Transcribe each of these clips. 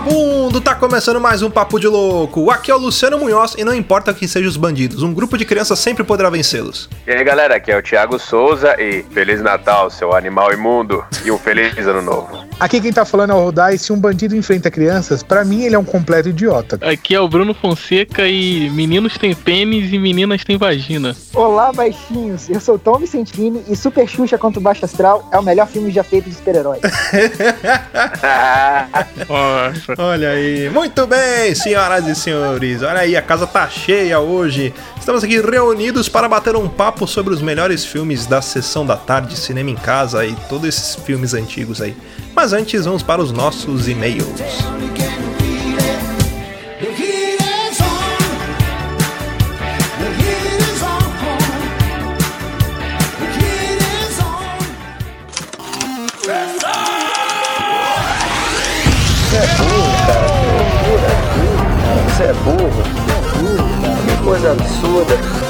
vagabundo! Tá começando mais um Papo de Louco. Aqui é o Luciano Munhoz e não importa quem sejam os bandidos, um grupo de crianças sempre poderá vencê-los. E aí galera, aqui é o Thiago Souza e Feliz Natal, seu animal imundo, e um feliz ano novo. Aqui quem tá falando é o Rodai. Se um bandido enfrenta crianças, pra mim ele é um completo idiota. Aqui é o Bruno Fonseca e meninos têm pênis e meninas têm vagina. Olá, baixinhos. Eu sou Tom Vicentini e Super Xuxa contra o Baixo Astral é o melhor filme já feito de super-herói. Olha aí, muito bem, senhoras e senhores. Olha aí, a casa tá cheia hoje. Estamos aqui reunidos para bater um papo sobre os melhores filmes da sessão da tarde, cinema em casa e todos esses filmes antigos aí. Mas antes, vamos para os nossos e-mails. Você é burro. Coisa absurda.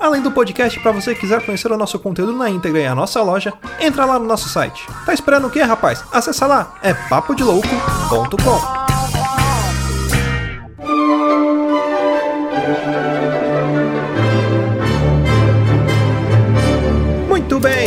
Além do podcast, para você quiser conhecer o nosso conteúdo na íntegra e a nossa loja, entra lá no nosso site. Tá esperando o quê, rapaz? Acessa lá, é papodelouco.com.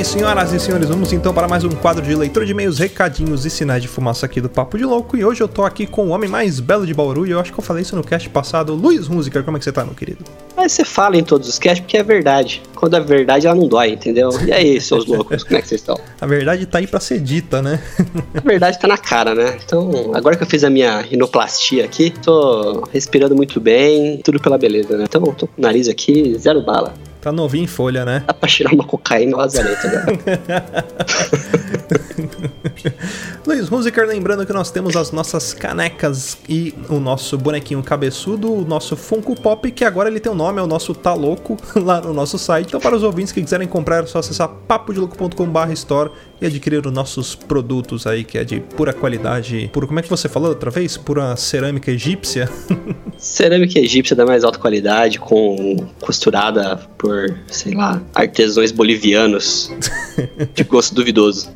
bem, senhoras e senhores, vamos então para mais um quadro de leitura de e-mails, recadinhos e sinais de fumaça aqui do Papo de Louco. E hoje eu tô aqui com o homem mais belo de Bauru e eu acho que eu falei isso no cast passado. Luiz Musiker, como é que você tá, meu querido? Mas você fala em todos os casts porque é verdade. Quando é verdade, ela não dói, entendeu? E aí, seus loucos, como é que vocês estão? A verdade tá aí pra ser dita, né? A verdade tá na cara, né? Então, agora que eu fiz a minha rinoplastia aqui, tô respirando muito bem, tudo pela beleza, né? Então, tô com o nariz aqui, zero bala. Tá novinho em folha, né? Dá pra tirar uma cocaína no lazareta agora. Luiz Musiker, lembrando que nós temos as nossas canecas e o nosso bonequinho cabeçudo, o nosso Funko Pop, que agora ele tem um nome, é o nosso Tá Louco, lá no nosso site. Então, para os ouvintes que quiserem comprar, é só acessar papodelouco.com.br store e adquirir os nossos produtos aí, que é de pura qualidade. Pura, como é que você falou outra vez? Pura cerâmica egípcia. Cerâmica egípcia da mais alta qualidade, com costurada por, sei lá, artesãos bolivianos de gosto duvidoso.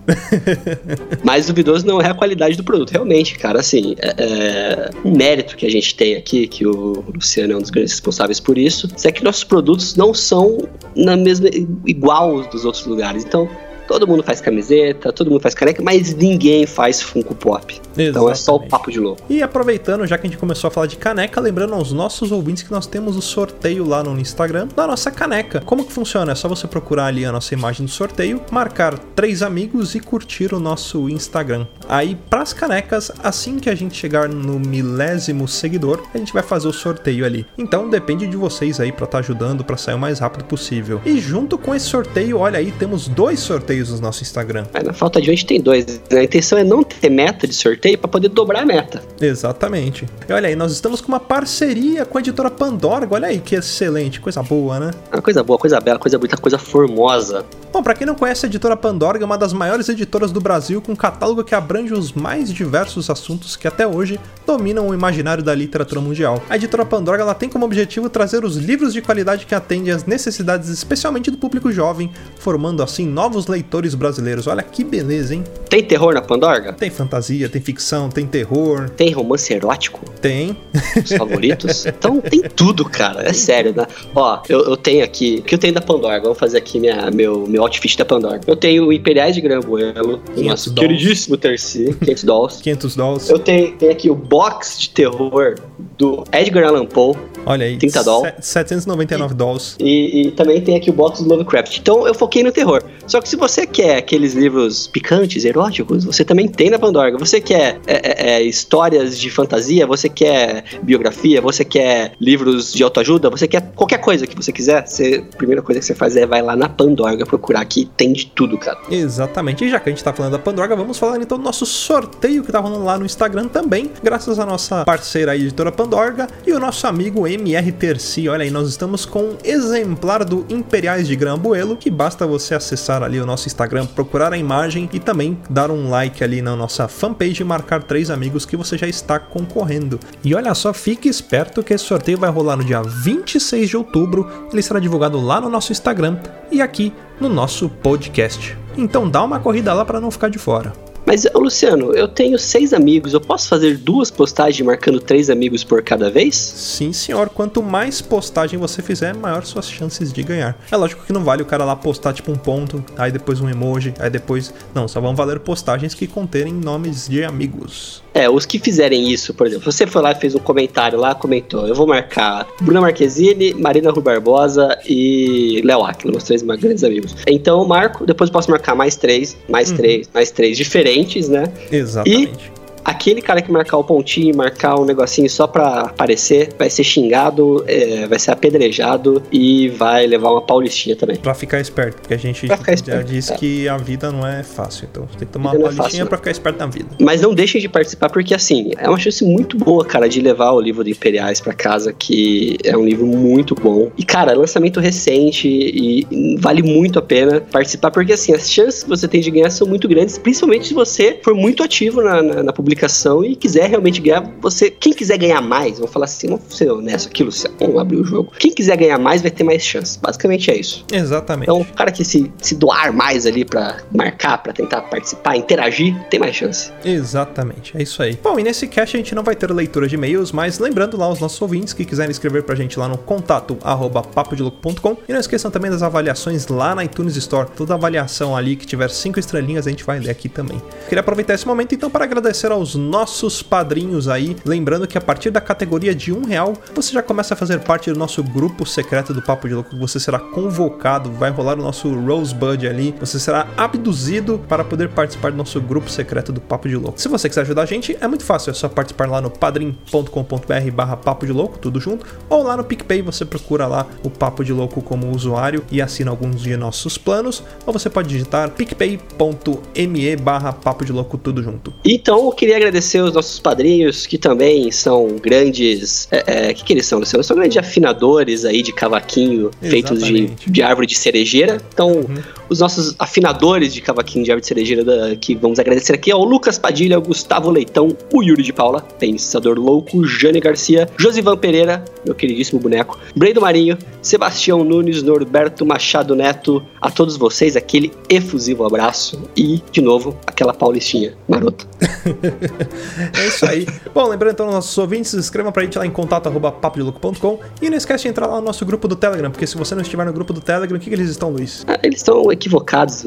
Mais duvidoso não é a qualidade do produto, realmente, cara. Assim, é, é um mérito que a gente tem aqui, que o Luciano é um dos grandes responsáveis por isso, é que nossos produtos não são na mesma igual aos dos outros lugares. Então, Todo mundo faz camiseta, todo mundo faz caneca, mas ninguém faz Funko Pop. Então é só o Exatamente. papo de louco. E aproveitando, já que a gente começou a falar de caneca, lembrando aos nossos ouvintes que nós temos o sorteio lá no Instagram da nossa caneca. Como que funciona? É só você procurar ali a nossa imagem do sorteio, marcar três amigos e curtir o nosso Instagram. Aí, pras canecas, assim que a gente chegar no milésimo seguidor, a gente vai fazer o sorteio ali. Então depende de vocês aí pra estar ajudando pra sair o mais rápido possível. E junto com esse sorteio, olha aí, temos dois sorteios no nosso Instagram. Na falta de gente tem dois. né? A intenção é não ter meta de sorteio pra poder dobrar a meta. Exatamente. E olha aí, nós estamos com uma parceria com a editora Pandora. Olha aí que excelente, coisa boa, né? Uma coisa boa, coisa bela, coisa bonita, coisa formosa. Bom, pra quem não conhece, a editora Pandora é uma das maiores editoras do Brasil, com um catálogo que abrange abrange os mais diversos assuntos que até hoje dominam o imaginário da literatura mundial. A editora Pandora ela tem como objetivo trazer os livros de qualidade que atendem às necessidades especialmente do público jovem, formando assim novos leitores brasileiros. Olha que beleza, hein? Tem terror na Pandorga? Tem fantasia, tem ficção, tem terror, Tem romance erótico? tem. Os favoritos? então tem tudo, cara. É sério, né? Ó, eu, eu tenho aqui. O que eu tenho da Pandora? Vamos fazer aqui minha, meu, meu outfit da Pandora. Eu tenho o Imperiais de Grambuelo, o 500 nosso queridíssimo Terci, 500 dolls. 500 dolls. Eu tenho, tenho aqui o box de terror do Edgar Allan Poe. Olha aí. 30 doll. se- 799 dolls. E, e também tem aqui o box do Lovecraft. Então eu foquei no terror. Só que se você quer aqueles livros picantes, eróticos, você também tem na Pandora. Você quer é, é, é, histórias de fantasia, você quer biografia, você quer livros de autoajuda, você quer qualquer coisa que você quiser, você, a primeira coisa que você faz é vai lá na Pandora procurar aqui, tem de tudo, cara. Exatamente. E já que a gente tá falando da Pandora, vamos falar então do nosso sorteio que tá rolando lá no Instagram também, graças à nossa parceira aí, editora Pandorga, e o nosso amigo MR Terci. Olha aí, nós estamos com um exemplar do Imperiais de Grambuelo, que basta você acessar ali o nosso Instagram, procurar a imagem e também dar um like ali na nossa fanpage e marcar três amigos que você já está concorrendo. E olha só, fique esperto que esse sorteio vai rolar no dia 26 de outubro, ele será divulgado lá no nosso Instagram e aqui no nosso podcast. Então dá uma corrida lá para não ficar de fora. Mas, Luciano, eu tenho seis amigos, eu posso fazer duas postagens marcando três amigos por cada vez? Sim, senhor. Quanto mais postagem você fizer, maior suas chances de ganhar. É lógico que não vale o cara lá postar tipo um ponto, aí depois um emoji, aí depois. Não, só vão valer postagens que conterem nomes de amigos. É, os que fizerem isso, por exemplo, você foi lá e fez um comentário lá, comentou, eu vou marcar Bruna Marquezine, Marina Rui Barbosa e Léo Aquila, meus três grandes amigos. Então eu marco, depois eu posso marcar mais três, mais três, mais três diferentes, né? Exatamente. Aquele cara que marcar o pontinho, marcar um negocinho só pra aparecer, vai ser xingado, é, vai ser apedrejado e vai levar uma paulistinha também. Pra ficar esperto, porque a gente já esperto, disse é. que a vida não é fácil. Então você tem que tomar uma é paulistinha fácil, pra ficar esperto na vida. Mas não deixem de participar, porque assim, é uma chance muito boa, cara, de levar o livro do Imperiais pra casa, que é um livro muito bom. E, cara, é lançamento recente e vale muito a pena participar, porque assim, as chances que você tem de ganhar são muito grandes, principalmente se você for muito ativo na, na, na publicação e quiser realmente ganhar. Você, quem quiser ganhar mais, vamos falar assim, vamos ser honesto aqui, Luciano, vamos abrir o jogo. Quem quiser ganhar mais vai ter mais chance. Basicamente é isso. Exatamente. Então, o cara que se, se doar mais ali pra marcar, pra tentar participar, interagir, tem mais chance. Exatamente, é isso aí. Bom, e nesse cast a gente não vai ter leitura de e-mails, mas lembrando lá os nossos ouvintes que quiserem escrever pra gente lá no contato arroba papodelouco.com e não esqueçam também das avaliações lá na iTunes Store. Toda avaliação ali que tiver cinco estrelinhas a gente vai ler aqui também. Queria aproveitar esse momento então para agradecer aos nossos padrinhos aí, lembrando que a partir da categoria de um real você já começa a fazer parte do nosso grupo secreto do Papo de Louco. Você será convocado, vai rolar o nosso Rosebud ali, você será abduzido para poder participar do nosso grupo secreto do Papo de Louco. Se você quiser ajudar a gente, é muito fácil, é só participar lá no padrim.com.br barra Papo de Louco, tudo junto, ou lá no PicPay você procura lá o Papo de Louco como usuário e assina alguns de nossos planos, ou você pode digitar picpay.me barra Papo de Louco, tudo junto. Então, eu queria agradecer os nossos padrinhos, que também são grandes. É, é, que, que eles são, Luciano? São grandes afinadores aí de cavaquinho feitos de, Exatamente. de árvore de cerejeira. Então, os nossos afinadores de cavaquinho de árvore de cerejeira da- que vamos agradecer aqui é o Lucas Padilha, o Gustavo Leitão, o Yuri de Paula, Pensador Louco, Jane Garcia, Josivan Pereira, meu queridíssimo boneco, Brendo Marinho, Sebastião Nunes, Norberto Machado Neto, a todos vocês aquele efusivo abraço e, de novo, aquela paulistinha marota. É isso aí. Bom, lembrando então, nossos ouvintes, escrevam pra gente lá em contato arroba papodelouco.com e não esquece de entrar lá no nosso grupo do Telegram, porque se você não estiver no grupo do Telegram, o que, que eles estão, Luiz? Ah, Eles estão equivocados,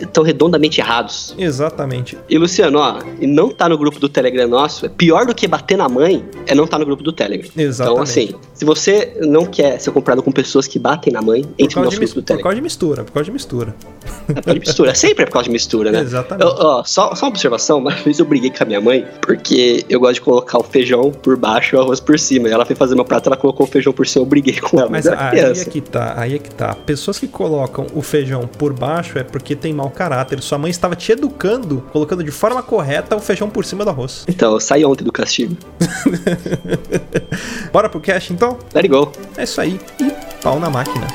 estão redondamente errados. Exatamente. E Luciano, ó, e não tá no grupo do Telegram nosso, é pior do que bater na mãe, é não tá no grupo do Telegram. Exatamente. Então, assim, se você não quer ser comprado com pessoas que batem na mãe, entre no nosso grupo do mis- por Telegram. causa de mistura, por causa de mistura. É por causa de mistura. Sempre é por causa de mistura, né? Exatamente. Eu- ó, só, só uma observação, uma vez eu briguei com a minha mãe, porque eu gosto de colocar o feijão por baixo e o arroz por cima. E ela foi fazer meu prato, ela colocou o feijão por cima, eu briguei com ela. Mas, aí é que tá, aí é que tá. Pessoas que colocam o feijão por baixo é porque tem mau caráter. Sua mãe estava te educando, colocando de forma correta o feijão por cima do arroz. Então, eu saí ontem do castigo. Bora pro cast então? Let it go. É isso aí. E pau na máquina.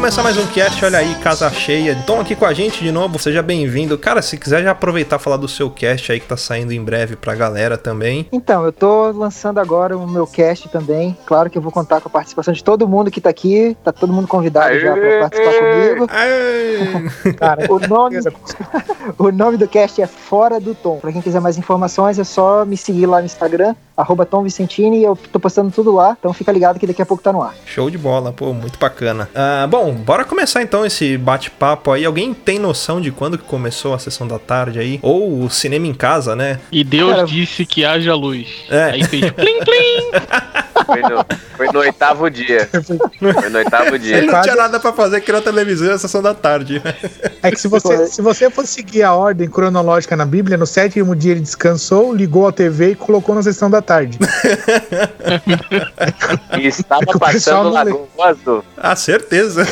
Começar mais um cast, olha aí, casa cheia. Tom aqui com a gente de novo, seja bem-vindo. Cara, se quiser já aproveitar e falar do seu cast aí que tá saindo em breve pra galera também. Então, eu tô lançando agora o meu cast também. Claro que eu vou contar com a participação de todo mundo que tá aqui. Tá todo mundo convidado já pra participar comigo. Aê! Cara, O nome, o nome do cast é Fora do Tom. Pra quem quiser mais informações, é só me seguir lá no Instagram, arroba Tom Vicentini, e eu tô postando tudo lá. Então fica ligado que daqui a pouco tá no ar. Show de bola, pô, muito bacana. Ah, bom, bora começar então esse bate-papo aí. Alguém tem noção de quando que começou a sessão da tarde aí? Ou o cinema em casa, né? E Deus Cara, disse que haja luz. É. Aí fez plim plim. Foi no, foi no oitavo dia. Foi no oitavo Ele dia. não quase- tinha nada pra fazer, criou a televisão e a sessão da tarde. É que se você, se você for seguir a ordem cronológica na Bíblia, no sétimo dia ele descansou, ligou a TV e colocou na sessão da tarde. E estava É passando não. Lagoa Azul. ah, certeza.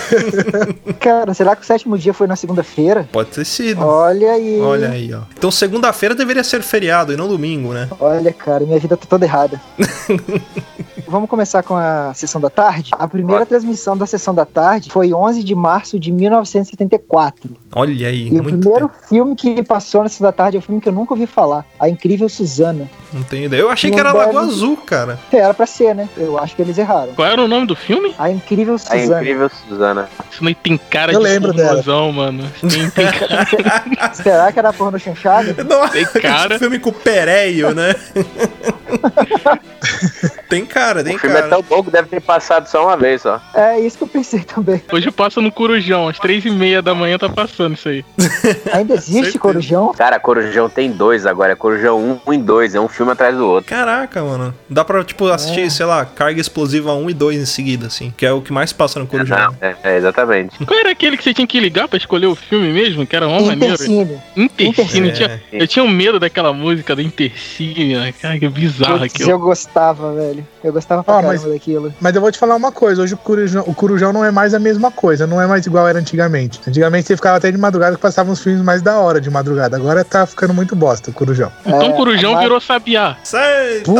Cara, será que o sétimo dia foi na segunda-feira? Pode ter sido. Olha aí. Olha aí, ó. Então segunda-feira deveria ser feriado e não domingo, né? Olha, cara, minha vida tá toda errada. Vamos começar com a sessão da tarde? A primeira transmissão da sessão da tarde foi 11 de março de 1974. Olha aí, E o primeiro tempo. filme que passou na sessão da tarde é um filme que eu nunca ouvi falar. A Incrível Suzana. Não tenho ideia. Eu achei que era Lagoa Azul, cara. Era pra ser, né? Eu acho que eles erraram. Qual era o nome do filme? A Incrível A Suzana. incrível Suzana. Isso não tem cara Eu de lembro dela. pornozão, mano. Tem, tem cara. Será que era porno chanchada? Não, Tem cara. filme com o Pereio, né? tem cara, tem O filme é cara. tão bom que deve ter passado só uma vez só. É isso que eu pensei também. Hoje passa no Corujão, às três e meia da manhã tá passando isso aí. Ainda existe Certeza. Corujão? Cara, Corujão tem dois agora. É Corujão 1 e 2. É um filme atrás do outro. Caraca, mano. Dá pra, tipo, assistir, É. sei lá, Carga Explosiva 1 e 2 em seguida, assim. Que é o que mais passa no Corujão. Não, é, é, exatamente. Qual era aquele que você tinha que ligar pra escolher o filme mesmo? Que era uma maneira. Intercine. Intercine. É. Tinha- Eu tinha um medo daquela música do Intercine, né? Cara, que bizarro Putz, aquilo. eu gostava, velho. Eu gostava pra Ah, caramba mas- daquilo. Mas eu vou te falar uma coisa, hoje o Corujão, o Corujão não é mais a mesma coisa, não é mais igual era antigamente. Antigamente você ficava até de madrugada que passavam uns filmes mais da hora de madrugada. Agora tá ficando muito bosta o Corujão. Então É, Corujão mas- virou Sabiá. Sei, então,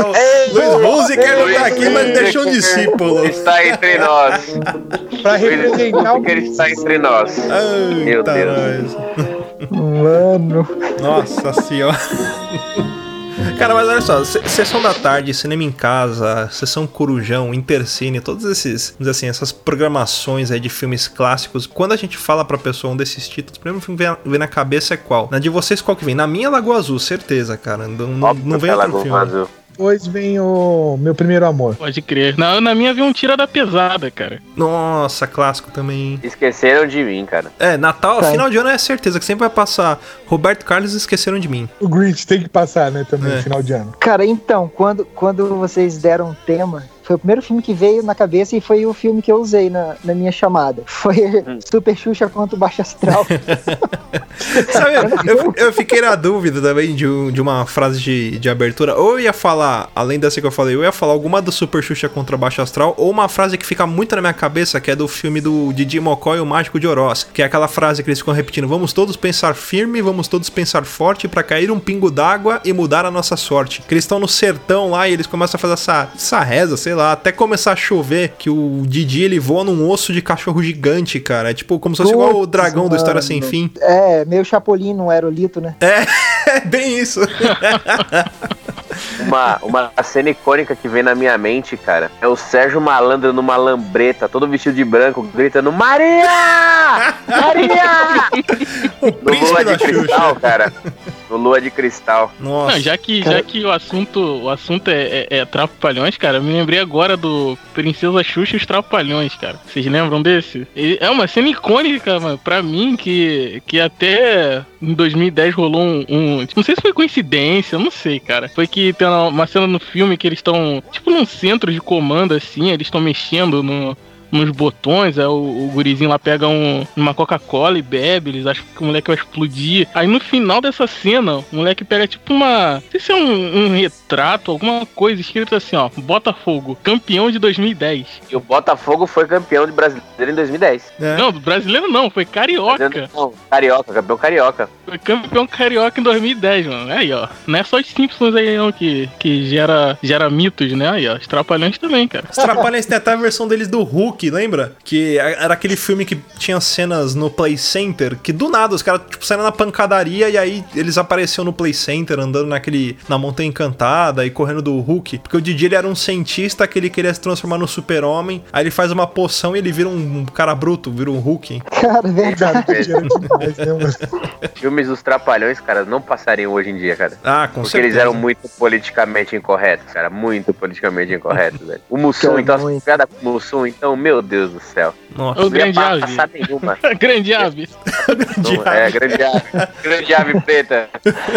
Luiz Musiker não tá aqui, mas deixou um discípulo. Está entre nós. Pra representar o que ele está entre nós. Meu Deus. nós. Mano. Nossa senhora. Cara, mas olha só, se- sessão da tarde, cinema em casa, sessão Corujão, Intercine, todos esses, vamos dizer assim, essas programações aí de filmes clássicos, quando a gente fala pra pessoa um desses títulos, o primeiro filme que vem, na cabeça é qual? Na de vocês, qual que vem? Na minha, Lagoa Azul, certeza, cara. Não, não, Óbvio não que vem é outro Lagoa filme. Azul. Depois vem o Meu Primeiro Amor. Pode crer. Na, na minha veio um tira da pesada, cara. Nossa, clássico também. Esqueceram de mim, cara. É, Natal, Tá. final de ano é certeza que sempre vai passar. Roberto Carlos esqueceram de mim. O Grinch tem que passar, né, também, É. final de ano. Cara, então, quando, quando vocês deram o tema, foi o primeiro filme que veio na cabeça e foi o filme que eu usei na, na minha chamada. Foi Super Xuxa contra o Baixo Astral. Sabe, eu, eu fiquei na dúvida também de, um- de uma frase de, de abertura. Ou eu ia falar, além dessa que eu falei, eu ia falar alguma do Super Xuxa contra Baixo Astral, ou uma frase que fica muito na minha cabeça, que é do filme do Didi Mocó e o Mágico de Oroz. Que é aquela frase que eles ficam repetindo: Vamos todos pensar firme, vamos todos pensar forte pra cair um pingo d'água e mudar a nossa sorte. Que eles estão no sertão lá e eles começam a fazer essa, essa reza, sei lá, até começar a chover, que o Didi ele voa num osso de cachorro gigante, cara. É tipo como se fosse igual o dragão do História Sem mano. Fim. É, meio Chapolin no aerolito, né? É, bem isso. Uma, uma cena icônica que vem na minha mente, cara, é o Sérgio Malandro numa lambreta, todo vestido de branco, gritando Maria! Maria! O No príncipe da de Cristal, Xuxa. cara. Lua de Cristal. Nossa. Não, já que, Cara- já que o assunto, o assunto é, é, é Trapalhões, cara, eu me lembrei agora do Princesa Xuxa e os Trapalhões, cara. Vocês lembram desse? É uma cena icônica, mano, pra mim, que, que até em 2010 rolou um, um- Não sei se foi coincidência, eu não sei, cara. Foi que tem uma- uma cena no filme que eles estão, tipo, num centro de comando, assim, eles estão mexendo no. Nos botões, aí o, o gurizinho lá pega um, uma Coca-Cola e bebe, eles acham que o moleque vai explodir. Aí no final dessa cena, o moleque pega tipo uma. Não sei se é um, um retrato, alguma coisa escrito assim, ó. Botafogo, campeão de 2010. E o Botafogo foi campeão de brasileiro em 2010. É. Não, do brasileiro não, foi carioca. Não, carioca, campeão carioca. Foi campeão carioca em 2010, mano. Aí, ó. Não é só os Simpsons aí, não, que, que gera, gera mitos, né? Aí, ó. Os Trapalhões também, cara. Os Trapalhões tem até a versão deles do Hulk, Hulk, lembra? Que era aquele filme que tinha cenas no Play Center, que do nada os caras, tipo, saíram na pancadaria e aí eles apareciam no Play Center, andando naquele, na Montanha Encantada e correndo do Hulk. Porque o Didi, ele era um cientista que ele queria se transformar no super-homem, aí ele faz uma poção e ele vira um cara bruto, vira um Hulk. Cara, verdade. Demais, né? Filmes dos Trapalhões, cara, não passariam hoje em dia, cara. Ah, com Porque certeza. eles eram muito politicamente incorretos, cara. Muito politicamente incorretos, velho. O Mussum, então, as piadas com o Mussum, então, meu Deus do céu. Nossa, O Não ia grande ave. passar nenhuma. Grande ave. Não, é, grande ave. Grande ave preta.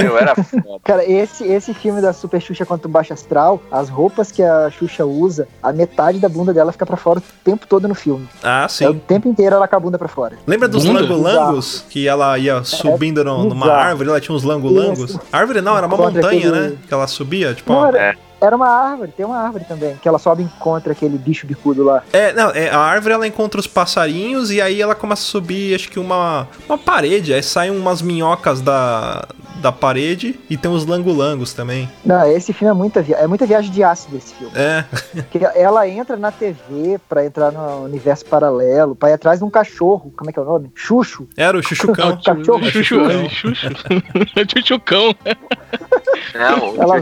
Eu era foda. Cara, esse, esse filme da Super Xuxa contra o Baixo Astral, as roupas que a Xuxa usa, a metade da bunda dela fica pra fora o tempo todo no filme. Ah, É o sim. tempo inteiro ela com a bunda pra fora. Lembra dos Bunda? langolangos? Que ela ia subindo no- numa árvore, ela tinha uns langolangos. Árvore não, era uma Contra montanha, aquele- né? Que ela subia, tipo. Não, era, era uma árvore, tem uma árvore também, que ela sobe e encontra aquele bicho bicudo lá. É, não, é, a árvore ela encontra os passarinhos e aí ela começa a subir, acho que uma, uma parede, aí saem umas minhocas da, da parede e tem os langolangos também. Não, esse filme é muita, via é muita viagem de ácido esse filme. É, Porque ela entra na TV pra entrar no universo paralelo, pra ir atrás de um cachorro, como é que é o nome? Xuxo. era o chuchucão. Cachorro. Chuchu, chuchu. Chuchucão. Não, o Ela vai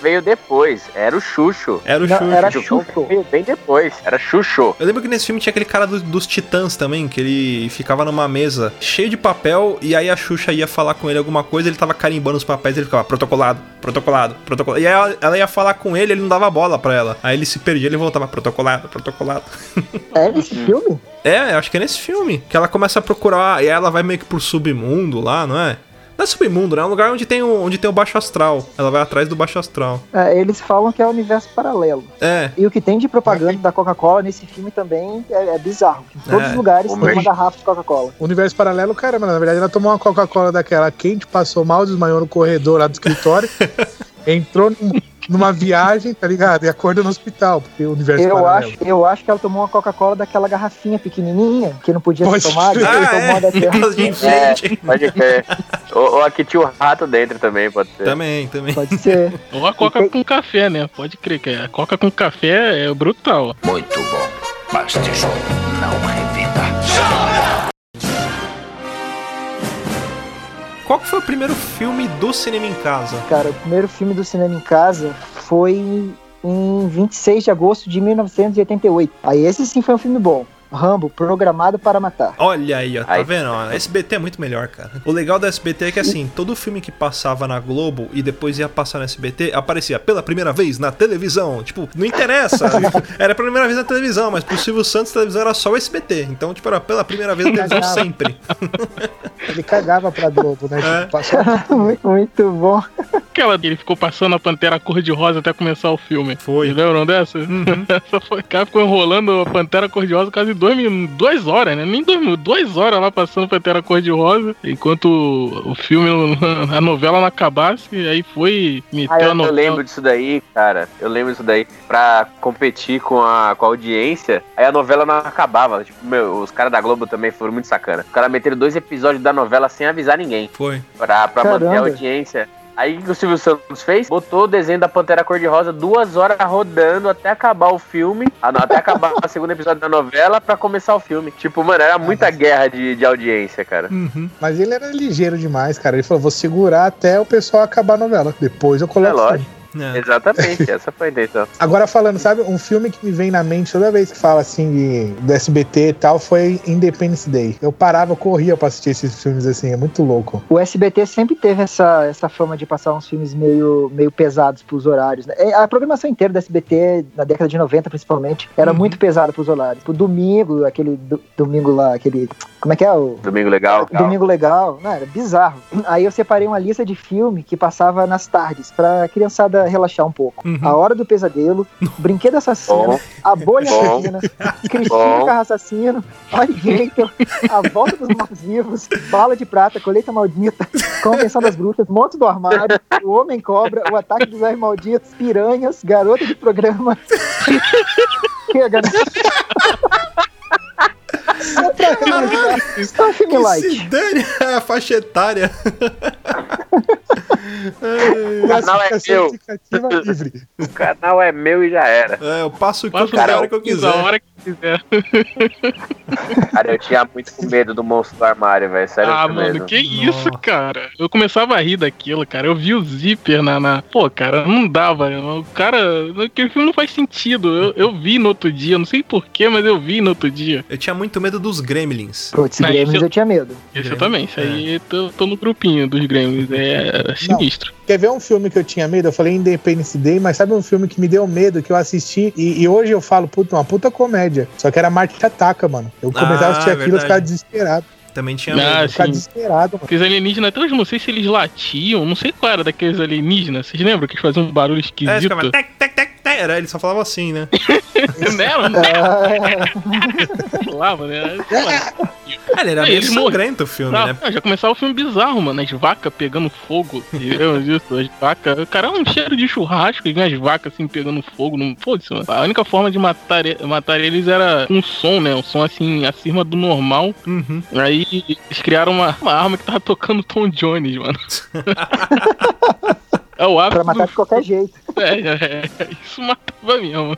veio depois. Era o Xuxo. Era o Não, Xuxo. era Xuxo. veio bem depois. Era Xuxo. Eu lembro que nesse filme tinha aquele cara do- dos titãs também, que ele ficava numa mesa cheio de papel e aí a Xuxa ia falar com ele alguma coisa, ele tava carimbando os papéis e ele ficava protocolado, protocolado, protocolado. E aí ela, ela ia falar com ele, ele não dava bola pra ela. Aí ele se perdia, ele voltava protocolado, protocolado. É nesse filme? É, eu acho que é nesse filme que ela começa a procurar e aí ela vai meio que pro submundo lá, não é? Não é submundo, né? É um lugar onde tem o, onde tem o baixo astral. Ela vai atrás do baixo astral. É, eles falam que é o universo paralelo. É, E o que tem de propaganda da Coca-Cola nesse filme também é, é bizarro. Em todos É. os lugares tem uma garrafa de Coca-Cola. Universo paralelo, caramba, na verdade ela tomou uma Coca-Cola daquela quente, passou mal, desmaiou no corredor lá do escritório, entrou num- numa viagem, tá ligado? E acordou no hospital, porque o universo Eu paralelo. acho, eu acho que ela tomou uma Coca-Cola daquela garrafinha pequenininha, que não podia Pode ser tomada. Ah, tomou é. daquela. É, enfeite. pode crer. ou, ou aqui tinha o rato dentro também, pode ser. Também, também. Pode ser. Ou a coca com café, né? Pode crer que a coca com café é brutal. Muito bom. Mas tijolo não revida. Qual que foi o primeiro filme do cinema em casa? Cara, o primeiro filme do cinema em casa foi em 26 de agosto de 1988. Aí esse sim foi um filme bom. Rambo, programado para matar. Olha aí, ó, tá Ai. vendo? ó? SBT é muito melhor, cara. O legal da SBT é que assim, todo filme que passava na Globo e depois ia passar no SBT, aparecia pela primeira vez na televisão. Tipo, não interessa. era a primeira vez na televisão, mas pro Silvio Santos a televisão era só o SBT. Então, tipo, era pela primeira vez na televisão Cagava. sempre. Ele cagava pra Globo, né? É. Tipo, passou muito, bom. Aquela que ele ficou passando a Pantera cor-de-rosa até começar o filme. Foi. Vocês lembram dessa? Uhum. Essa foi, o cara ficou enrolando a Pantera cor-de-rosa quase dois, duas horas, né? Nem dois duas horas lá passando Pantera cor-de-rosa, enquanto o, filme, a novela não acabasse, e aí foi Ah, meteu eu, a eu novela. lembro disso daí, cara. Eu lembro disso daí. Pra competir com a, com a audiência, aí a novela não acabava. Tipo, meu, os caras da Globo também foram muito sacana. Os caras meteram dois episódios da novela sem avisar ninguém. Foi. Pra, pra manter a audiência. Aí o que o Silvio Santos fez? Botou o desenho da Pantera Cor-de-Rosa duas horas rodando até acabar o filme. ah, não, até acabar o segundo episódio da novela pra começar o filme. Tipo, mano, era muita guerra de, de audiência, cara. Uhum. Mas ele era ligeiro demais, cara. Ele falou: vou segurar até o pessoal acabar a novela. Depois eu coloco. É lógico. É. Exatamente, essa foi a intenção. Agora falando, sabe, um filme que me vem na mente toda vez que fala assim de, do SBT e tal foi Independence Day. Eu parava, eu corria pra assistir esses filmes assim, é muito louco. O SBT sempre teve essa, essa fama de passar uns filmes meio, meio pesados pros horários. né? É, A programação inteira do SBT, na década de 90 principalmente, era Uhum. muito pesada pros horários. O domingo, aquele do- domingo lá, aquele. Como é que é? O, Domingo legal. tal. Domingo Legal, não, era bizarro. Aí eu separei uma lista de filme que passava nas tardes, pra criançada relaxar um pouco. Uhum. A Hora do Pesadelo, Brinquedo Assassino, Bom. A Bolha Bom. Assassina, Cristina. Carro Assassino, Alligator, A Volta dos Mortos Vivos, Bala de Prata, Colheita Maldita, Convenção das Brutas, Monte do Armário, O Homem Cobra, O Ataque dos Erros Malditos, Piranhas, Garota de Programa. que é, garota? Só pra Que light. se dane a faixa etária. O canal é meu. O canal é meu e já era. É, eu passo o que cara hora que eu quiser. hora que é. Cara, eu tinha muito medo do monstro do armário, velho. Sério Ah, mesmo. mano, que isso, Nossa. cara? Eu começava a rir daquilo, cara. Eu vi o zíper na. na... Pô, cara, não dava. O cara. Aquele filme não faz sentido. Eu, eu vi no outro dia, não sei porquê, mas eu vi no outro dia. Eu tinha muito medo dos Gremlins. Putz, Mas Gremlins isso- eu tinha medo. Isso Grêmio, também, isso aí tô, tô no grupinho dos Grêmios. É sinistro. Quer ver um filme que eu tinha medo? Eu falei Independence Day, mas sabe um filme que me deu medo, que eu assisti e, e hoje eu falo, puta, uma puta comédia. Só que era Marte Ataca, mano. Eu começava Ah, a assistir aquilo e ficava desesperado. Também tinha Ah, medo. Ficava Sim. desesperado, mano. Aqueles alienígenas, até hoje eu não sei se eles latiam, não sei qual era daqueles alienígenas. Vocês lembram que eles faziam um barulho É, esquisito? ficava tec, tec, tec, tec. Era, ele só falava assim, né? Não era, não Ah, falava, né? Ele era É, meio sangrento o filme, Ah, né? já começava o filme bizarro, mano. As vacas pegando fogo. Eu, isso, as vacas. O cara é um cheiro de churrasco e vem as vacas assim pegando fogo. Não foda-se, mano. A única forma de matar, matar eles era com som, né? Um som assim acima do normal. Uhum. Aí eles criaram uma, uma arma que tava tocando Tom Jones, mano. É o pra ápice matar de qualquer jeito. É, é, é, Isso matava mesmo.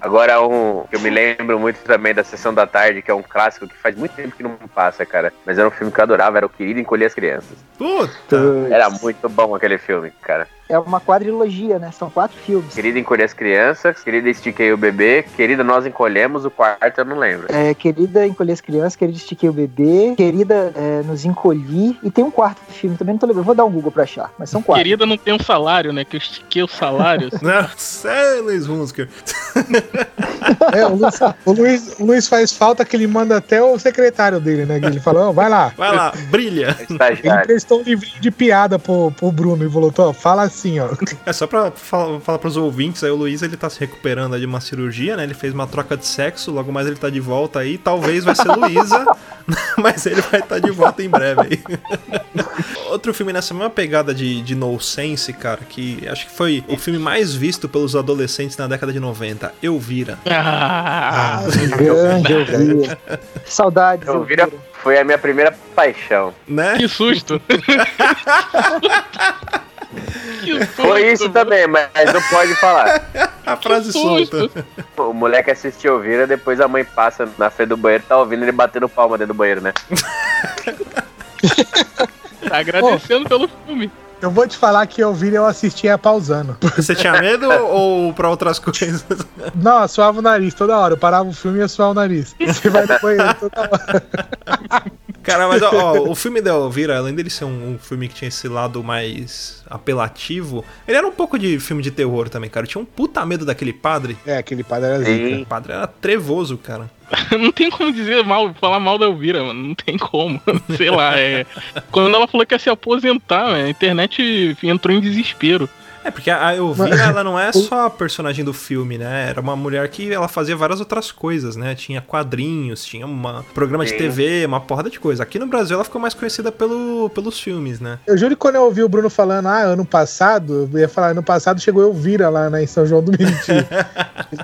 Agora, um que eu me lembro muito também da Sessão da Tarde, que é um clássico que faz muito tempo que não passa, cara. Mas era um filme que eu adorava, era o Querido Encolher as Crianças. Puta. Era muito bom aquele filme, cara. É uma quadrilogia, né? São quatro filmes. Querido Encolher as Crianças, Querida Estiquei o Bebê, Querida Nós Encolhemos, o quarto eu não lembro. É, querida Encolher as Crianças, Querida Estiquei o Bebê, Querida é, Nos Encolhi. E tem um quarto filme também, não tô lembrando. Vou dar um Google pra achar, mas são quatro. Querida não tem um salário, né? Que estiquei o salário. Nossa, é, Luiz Hunsker. É, o, Luiz, o, Luiz, o Luiz faz falta que ele manda até o secretário dele, né? Que ele fala, ó, vai lá. Vai lá, brilha. Ele emprestou um livrinho de piada pro, pro Bruno e falou, ó, fala assim, ó. É só pra falar, falar pros ouvintes, aí o Luiz ele tá se recuperando aí de uma cirurgia, né? Ele fez uma troca de sexo, logo mais ele tá de volta aí. Talvez vai ser Luísa, mas ele vai estar de volta em breve aí. Outro filme nessa mesma pegada de, de No Sense, cara, que acho que foi o filme mais visto pelos adolescentes na década de 90, Elvira. Ah, Grande Elvira. Saudades, Eu vira Elvira. foi a minha primeira paixão. Né? que susto. que susto. Foi isso também, mas não pode falar. A frase susto. solta. O moleque assistiu Vira, depois a mãe passa na frente do banheiro, tá ouvindo ele batendo palma dentro do banheiro, né? Tá agradecendo pelo filme. Eu vou te falar que Elvira eu assistia pausando. Você tinha medo ou pra outras coisas? Não, eu suava o nariz toda hora. Eu parava o filme e ia suar o nariz. Você vai banheiro toda hora. Cara, mas ó, ó, o filme da Elvira, além dele ser um, um filme que tinha esse lado mais apelativo, ele era um pouco de filme de terror também, cara. Eu tinha um puta medo daquele padre. É, aquele padre era zica. O padre era trevoso, cara. Não tem como dizer mal, falar mal da Elvira, mano. Não tem como. Sei lá, é. Quando ela falou que ia se aposentar, a internet entrou em desespero. É, porque a Elvira, ela não é só a personagem do filme, né? Era uma mulher que ela fazia várias outras coisas, né? Tinha quadrinhos, tinha um programa de. TV, uma porrada de coisa. Aqui no Brasil ela ficou mais conhecida pelo, pelos filmes, né? Eu juro que quando eu ouvi o Bruno falando, ah, ano passado, eu ia falar, ano passado chegou Elvira lá né, em São João do Meriti.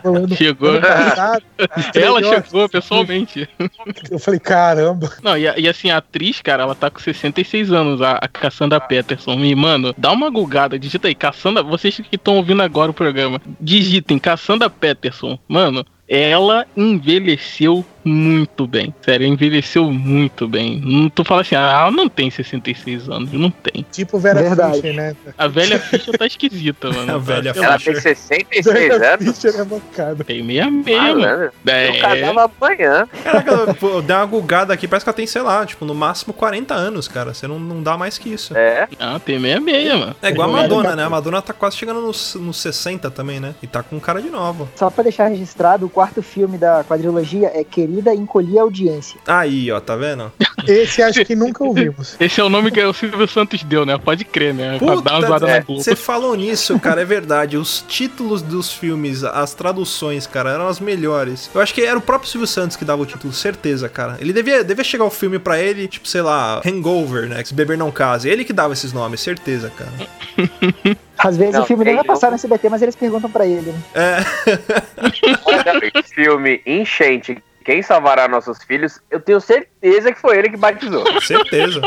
Ano, Chegou. passado, Ela chegou pessoalmente. Eu falei, caramba. Não, e, a- e assim, a atriz, cara, ela tá com 66 anos, a, a Cassandra Peterson. E, mano, dá uma gulgada, digita aí, Cassandra. Vocês que estão ouvindo agora o programa, digitem Cassandra Peterson. Mano, ela envelheceu muito bem. Sério, envelheceu muito bem. Não tu fala assim, ah, ela não tem 66 anos, não tem. Tipo Vera Verdade. Fischer, né? A velha ficha tá esquisita, mano. A velha Ela Fischer. tem 66 Vera anos. Fischer é bancada. Tem meia meia, mano. É. Eu casava amanhã. Caraca, pô, deu uma gulgada aqui, parece que ela tem, sei lá, tipo, no máximo 40 anos, cara. Você não, não dá mais que isso. É. Ah, tem meia meia, mano. É igual a Madonna, né? A Madonna tá quase chegando nos, nos 60 também, né? E tá com cara de nova. Só pra deixar registrado, o quarto filme da quadrilogia é Querida Encolhi a Audiência. Aí, ó, tá vendo? Esse acho que nunca ouvimos. Esse é o nome que o Silvio Santos deu, né? Pode crer, né? pra dar uma zoada é, na Globo. Você falou nisso, cara, é verdade. Os títulos dos filmes, as traduções, cara, eram as melhores. Eu acho que era o próprio Silvio Santos que dava o título, certeza, cara. Ele devia, devia chegar o filme pra ele, tipo, sei lá, Hangover, né? Que se beber não case. Ele que dava esses nomes, certeza, cara. Às vezes Não, o filme nem vai passar no SBT, mas eles perguntam pra ele, né? É, Olha, filme Enchente. Quem salvará nossos filhos? Eu tenho certeza que foi ele que batizou. certeza.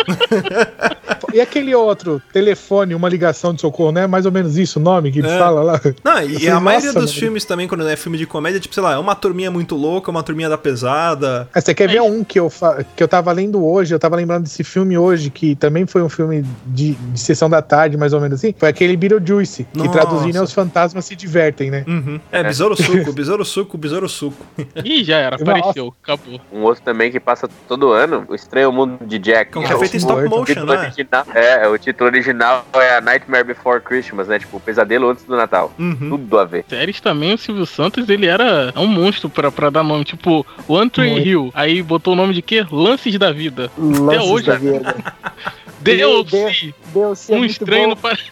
E aquele outro, telefone, uma ligação de socorro, não é mais ou menos isso o nome que eles É. falam lá? Não, e, Assim, a maioria nossa, dos mano. filmes também, quando é filme de comédia, tipo, sei lá, é uma turminha muito louca, uma turminha da pesada. Ah, Você quer ver um que eu, que eu tava lendo hoje, eu tava lembrando desse filme hoje, que também foi um filme de, de sessão da tarde, mais ou menos assim? Foi aquele Beetlejuice, que Nossa. traduzindo é Os Fantasmas Se Divertem, né? Uhum. É, besouro suco, besouro suco, besouro suco. Ih, já era, Nossa. Apareceu, acabou. Um outro também que passa todo ano, O Estranho Mundo de Jack. Que é feito em o- stop motion, título né? original, é, o título original é A Nightmare Before Christmas, né? Tipo, o pesadelo antes do Natal. Uhum. Tudo a ver. Séries também, o Silvio Santos, ele era um monstro pra, pra dar nome. Tipo, One Tree Muito. Hill. Aí botou o nome de quê? Lances da Vida. Lances hoje, da vida. DLC. Deus, é Um muito estranho, no para...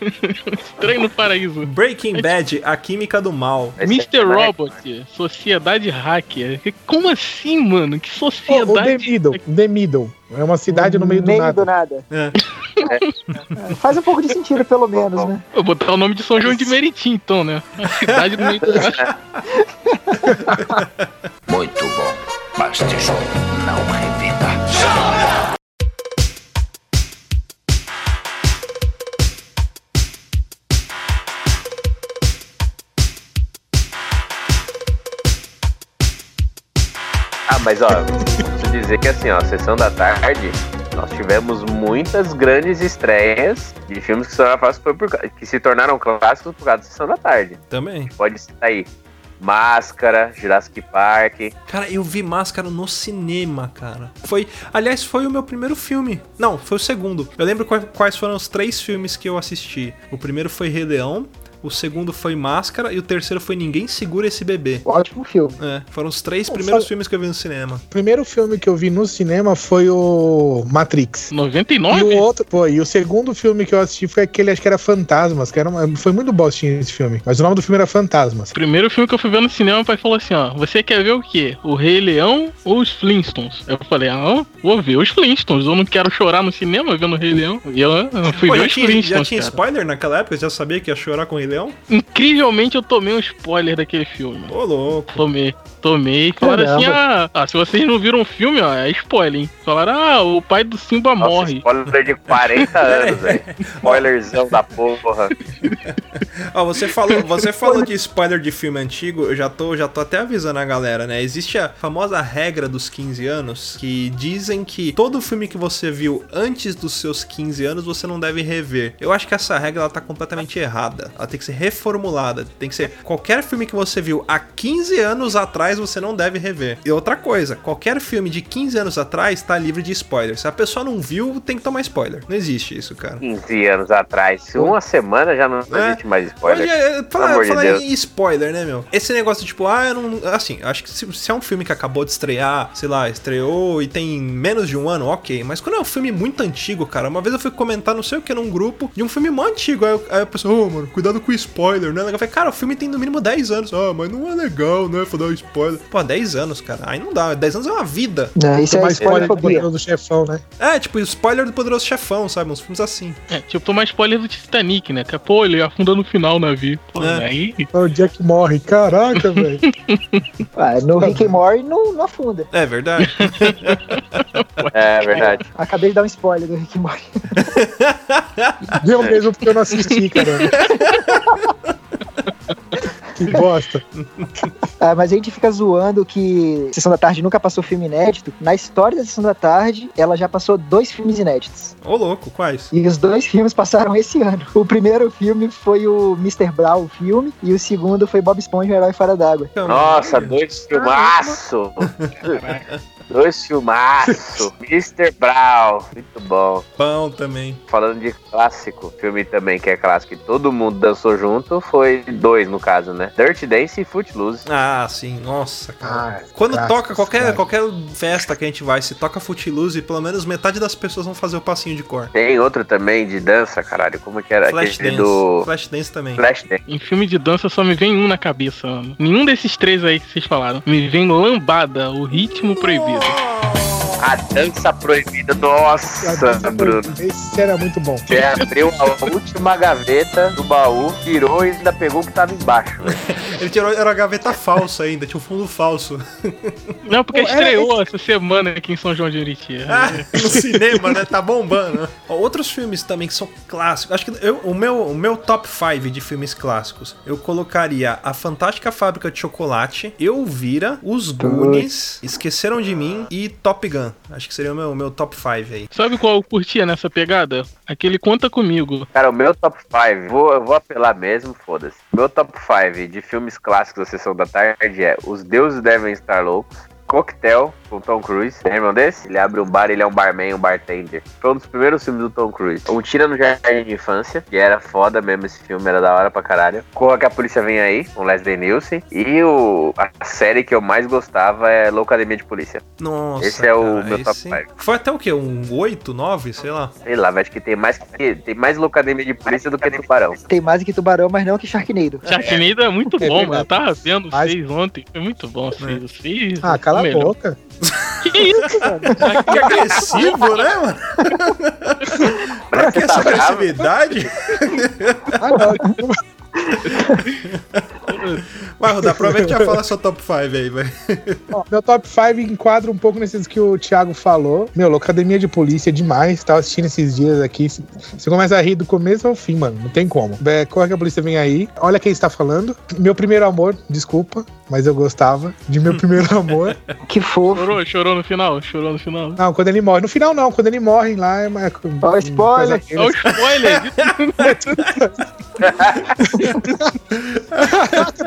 estranho no paraíso. Breaking Bad, a química do mal. Mr. é Robot, Sociedade Hacker. Como assim, mano? Que Oh, o sociedade. The Middle, The Middle. É uma cidade no meio do nada. nada. É. Faz um pouco de sentido, pelo menos, né? Vou botar o nome de São João de Meriti, então, né? A cidade do meio do nada. Muito bom. Mas tijolo não revida. Ah, mas ó, preciso dizer que assim, ó, sessão da tarde, nós tivemos muitas grandes estreias de filmes que, só foi por, que se tornaram clássicos por causa da sessão da tarde. Também. Pode citar aí. Máscara, Jurassic Park. Cara, eu vi Máscara no cinema, cara. Foi, aliás, foi o meu primeiro filme. Não, foi o segundo. Eu lembro qua- quais foram os três filmes que eu assisti. O primeiro foi Rei Leão, o segundo foi Máscara e o terceiro foi Ninguém Segura Esse Bebê. Ótimo filme. É, foram os três Pô, primeiros só- filmes que eu vi no cinema. O primeiro filme que eu vi no cinema foi o Matrix. E 99? o outro, pô, e o segundo filme que eu assisti foi aquele, acho que era Fantasmas, que era uma- foi muito bostinho esse filme. Mas o nome do filme era Fantasmas. Primeiro filme que eu fui ver no cinema, o pai falou assim, ó, você quer ver o quê? O Rei Leão ou os Flintstones? Eu falei, ah, vou ver os Flintstones, eu não quero chorar no cinema vendo o Rei Leão. E eu, eu fui Pô, ver já os tinha, já Flintstones, tinha cara. spoiler naquela época? Já sabia que ia chorar com o Rei Leão? Incrivelmente eu tomei um spoiler daquele filme. Ô, louco. Tomei, tomei. Falaram assim, ah, ah, se vocês não viram o filme, ó, é spoiler, hein? Falaram, ah, o pai do Simba Nossa, morre. spoiler de 40 anos, velho. Spoilerzão da porra. Ó, você falou, você falou de spoiler de filme antigo, eu já tô, já tô até avisando a galera, né? Existe a famosa regra dos 15 anos, que dizem que todo filme que você viu antes dos seus 15 anos você não deve rever. Eu acho que essa regra ela tá completamente errada. Ela tem que ser reformulada. Tem que ser qualquer filme que você viu há 15 anos atrás você não deve rever. E outra coisa, qualquer filme de 15 anos atrás tá livre de spoiler. Se a pessoa não viu, tem que tomar spoiler. Não existe isso, cara. 15 anos atrás. Se Uma semana já não É. existe mais spoiler. Hoje, é, falar, de falar em spoiler, né, meu? Esse negócio de tipo, ah, eu não. Assim, acho que se, se é um filme que acabou de estrear, sei lá, estreou e tem menos de um ano, ok. Mas quando é um filme muito antigo, cara, uma vez eu fui comentar, não sei o que, num grupo de um filme muito antigo. Aí, eu- aí a pessoa, ô, mano, cuidado com spoiler, né? Eu falei, cara, o filme tem no mínimo 10 anos. Ah, mas não é legal, né? Pra dar spoiler. Pô, 10 anos, cara. Aí não dá. 10 anos é uma vida. Não, isso é mais spoiler do poderoso chefão, né? É, tipo, spoiler do Poderoso Chefão, sabe? Uns filmes assim. É, tipo, tomar spoiler do Titanic, né? Que, pô, ele afunda no final o navio. Pô, É. aí... O Jack morre. Caraca, velho. No Rick Morty não, não afunda. É verdade. É verdade. Acabei de dar um spoiler do Rick Morty. Deu mesmo porque eu não assisti, caramba. que bosta. Ah, mas a gente fica zoando que Sessão da Tarde nunca passou filme inédito. Na história da Sessão da Tarde, ela já passou dois filmes inéditos. Ô, louco, quais? E os dois filmes passaram esse ano. O primeiro filme foi o Mr. Brown, o filme, e o segundo foi Bob Esponja, o Herói Fora d'Água. Nossa, dois filmaço. Dois filmaço. Mr. Brown. Muito bom. Pão também. Falando de clássico, filme também que é clássico e todo mundo dançou junto, foi dois no caso, né? Dirty Dance e Footloose. Ah, sim, nossa, cara. Ah, Quando clássicos, toca qualquer, cara. qualquer festa que a gente vai, se toca Footloose, pelo menos metade das pessoas vão fazer o passinho de cor. Tem outro também de dança, caralho. Como que era? Flashdance. Aquele do Flashdance também. Flashdance. Em filme de dança só me vem um na cabeça, mano. Nenhum desses três aí que vocês falaram. Me vem lambada, o ritmo proibido. Whoa. A dança proibida. Nossa, Bruno. Esse era muito bom. Você abriu a última gaveta do baú, tirou e ainda pegou o que tava embaixo. velho. Ele tirou, era uma gaveta falsa ainda, tinha um fundo falso. Não, porque Pô, estreou essa semana aqui em São João de Meriti. Ah, no cinema, né? Tá bombando. Ó, Outros filmes também que são clássicos. Acho que eu- o, meu, o meu top 5 de filmes clássicos, eu colocaria A Fantástica Fábrica de Chocolate, Elvira, Os Goonies, Esqueceram de Mim e Top Gun. Acho que seria o meu, meu top 5 aí. Sabe qual eu curtia nessa pegada? Aquele Conta Comigo. Cara, o meu top 5, vou, eu vou apelar mesmo, foda-se. Meu top 5 de filmes clássicos da sessão da tarde é Os Deuses Devem Estar Loucos, Coquetel, com Tom Cruise. Lembram desse? Ele abre um bar, ele é um barman, um bartender. Foi um dos primeiros filmes do Tom Cruise. Um Tira no Jardim de Infância, que era foda mesmo esse filme, era da hora pra caralho. Corra que a Polícia Vem Aí, com Leslie Nielsen. E o, a série que eu mais gostava é Loucademia de Polícia. Nossa, Esse é o cara, meu top esse- five. Foi até o quê? Um 8, 9, sei lá. Sei lá, acho que tem mais, que, tem mais Loucademia de Polícia do que Tubarão. Tem mais que tubarão, mas não que Sharknado. Sharknado é muito É bom, mano. Eu tava vendo Mas- vocês ontem. Foi muito bom vocês. vocês Ah, cala a melhor. boca. Que isso, mano? Que agressivo, né, mano? Pra que essa tá bravo? agressividade? Ah, não. Vai, aproveita e já fala sua top 5 aí, vai. Ó, meu top 5 enquadra um pouco nesses que o Thiago falou. Meu, Academia de Polícia é demais. Tava assistindo esses dias aqui. Você começa a rir do começo ao fim, mano. Não tem como. É, corre que a polícia vem aí. Olha quem está falando. Meu primeiro amor, desculpa, mas eu gostava de meu primeiro amor. Que fofo. Chorou, chorou no final, chorou no final. Não, quando ele morre. No final, não. Quando ele morre lá, é mais. Ó, spoiler. Olha o spoiler.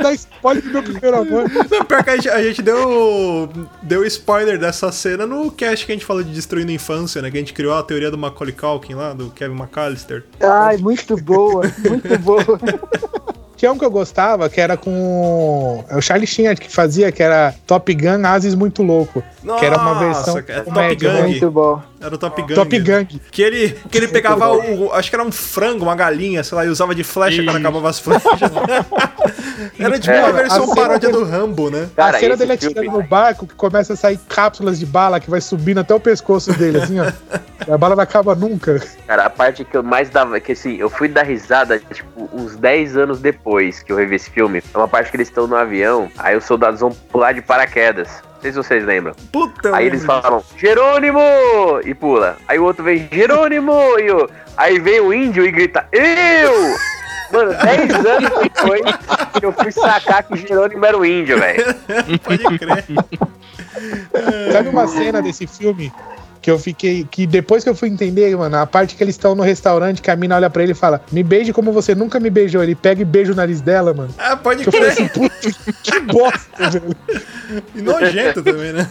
Dá spoiler do meu primeiro amor. Não, pior que a gente, a gente deu, deu spoiler dessa cena no cast que a gente falou de Destruindo a Infância, né? Que a gente criou a teoria do Macaulay Culkin lá, do Kevin McAllister. Ai, muito boa, muito boa. Tinha um que eu gostava, que era com. É o Charlie Sheen que fazia, que era Top Gun Ases Muito Louco. que era uma versão. é Top Gang. né? Muito bom. Era o Top Gun. Top Gang. Que ele, que ele pegava o. Acho que era um frango, uma galinha, sei lá, e usava de flecha quando acabava as flechas. era tipo É, uma versão paródia do Rambo, né? Cara, a cena dele filme- atirando no barco, que começa a sair cápsulas de bala que vai subindo até o pescoço dele, assim, ó. E a bala não acaba nunca. Cara, a parte que eu mais dava, que assim, eu fui dar risada, tipo, uns 10 anos depois que eu revi esse filme. É uma parte que eles estão no avião, aí os soldados vão pular de paraquedas. Não sei se vocês lembram. Puta, eu Aí eles falam, Jerônimo! E pula. Aí o outro vem, Jerônimo! E o... Aí vem o índio e grita, eu! Mano, 10 anos depois que eu fui sacar que Jerônimo era o índio, velho. Pode crer. Sabe uma cena desse filme que eu fiquei. Que depois que eu fui entender, mano, a parte que eles estão no restaurante, que a mina olha pra ele e fala: Me beije como você nunca me beijou. Ele pega e beija o nariz dela, mano. Ah, pode Que eu falei crer. assim, que bosta, velho. E nojento também, né?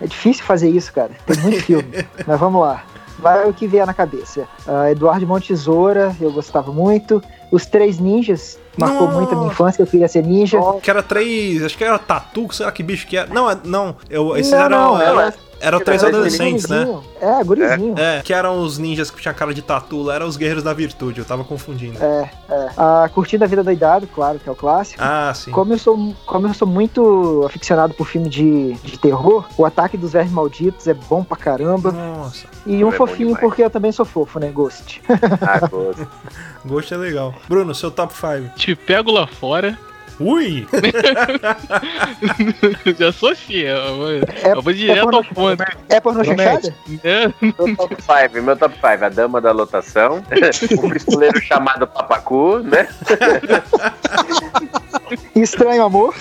É difícil fazer isso, cara. Tem muito filme. Mas vamos lá. Vai o que vier na cabeça. Ah, Eduardo Mão Tesoura, eu gostava muito. Os Três Ninjas, marcou Nossa. muito a minha infância, eu queria ser ninja. Que era três. Acho que era tatu, sei lá que bicho que era. Não, é- não. Eu, esses Não, eram. não, eram, era- eram três era adolescentes, né? Gurizinho. É, gurizinho. É, que eram os ninjas que tinham cara de tatu lá, eram os guerreiros da virtude, eu tava confundindo. É, é. Ah, Curtindo a Vida Doidado, claro, que é o clássico. Ah, sim. Como eu, sou, como eu sou muito aficionado por filme de, de terror, o Ataque dos Vermes Malditos é bom pra caramba. Nossa, E um É fofinho, porque eu também sou fofo, né? Ghost. Ah, gosto. gosto é legal. Bruno, seu top 5. Te pego lá fora. Ui! Já sou assim, eu vou, É- eu vou direto porno- ao ponto. É pornô Promete. chanchada? Meu top 5, meu top 5, a dama da lotação, o pistoleiro chamado Papacu, né? Estranho Amor.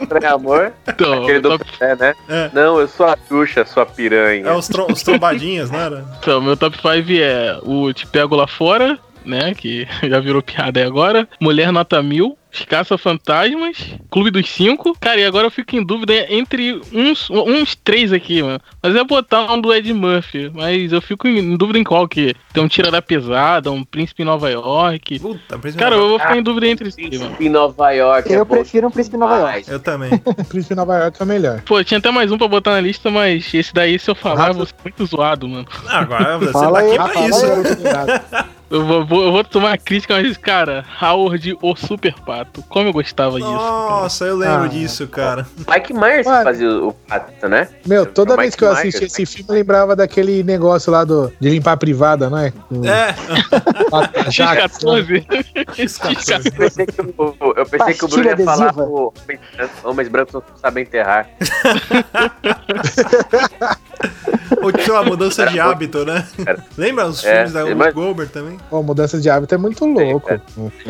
Estranho amor, então, aquele do top, é, né? É. Não, eu sou a Xuxa, sua piranha. É os, trom os trombadinhas, não era? então, meu top 5 é o Te Pego Lá Fora, né? Que já virou piada aí agora. Mulher Nota Mil. Os Caça-Fantasmas, Clube dos Cinco. Cara, e agora eu fico em dúvida entre uns, uns três aqui, mano. Mas eu ia botar um do Ed Murphy, mas eu fico em dúvida em qual que. Tem um Tira da Pesada, um Príncipe em Nova York. Puta, príncipe Cara, eu vou ficar em dúvida entre esses, mano. Em Nova York. é Eu bom prefiro um Príncipe em Nova York. Eu também. Príncipe de Nova York é o melhor. Pô, tinha até mais um pra botar na lista, mas esse daí, se eu falar, eu vou ser muito zoado, mano. Ah, Agora você Fala tá aí, aqui pra fala isso. Eu vou, eu vou tomar crítica, mas, cara, Howard, o super pato. Como eu gostava disso. cara. Nossa, eu lembro Ah. disso, cara. Mike Myers Mano. fazia o pato, né? Meu, toda O vez Mike que eu Myers, assisti esse Mike- filme, eu lembrava daquele negócio lá do, de limpar a privada, não é? Com- É, a jaca. X14. Eu pensei que o, eu pensei que o Bruno ia Pastilha falar adesiva. o homens brancos não sabem enterrar. ou tinha uma mudança de hábito, né? Cara. Lembra os É, filmes da Ruth mas- Goldberg também? Pô, mudança de hábito é muito louco. é.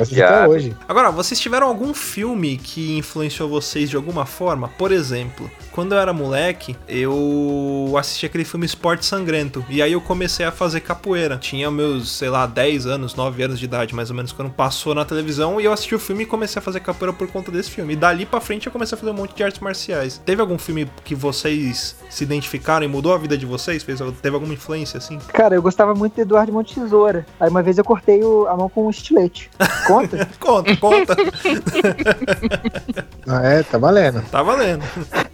De até hábito. hoje. Agora, vocês tiveram algum filme que influenciou vocês de alguma forma? Por exemplo, quando eu era moleque, eu assisti aquele filme Esporte Sangrento. E aí eu comecei a fazer capoeira. Tinha meus, sei lá, 10 anos, 9 anos de idade, mais ou menos, quando passou na televisão. E eu assisti o filme e comecei a fazer capoeira por conta desse filme. E dali pra frente eu comecei a fazer um monte de artes marciais. Teve algum filme que vocês se identificaram e mudou a vida de vocês? Fez, teve alguma influência assim? Cara, eu gostava muito de Eduardo Monte Tesoura. Aí uma vez eu cortei o- a mão com um estilete. Conta? Conta, conta. Ah, é, tá valendo. tá valendo.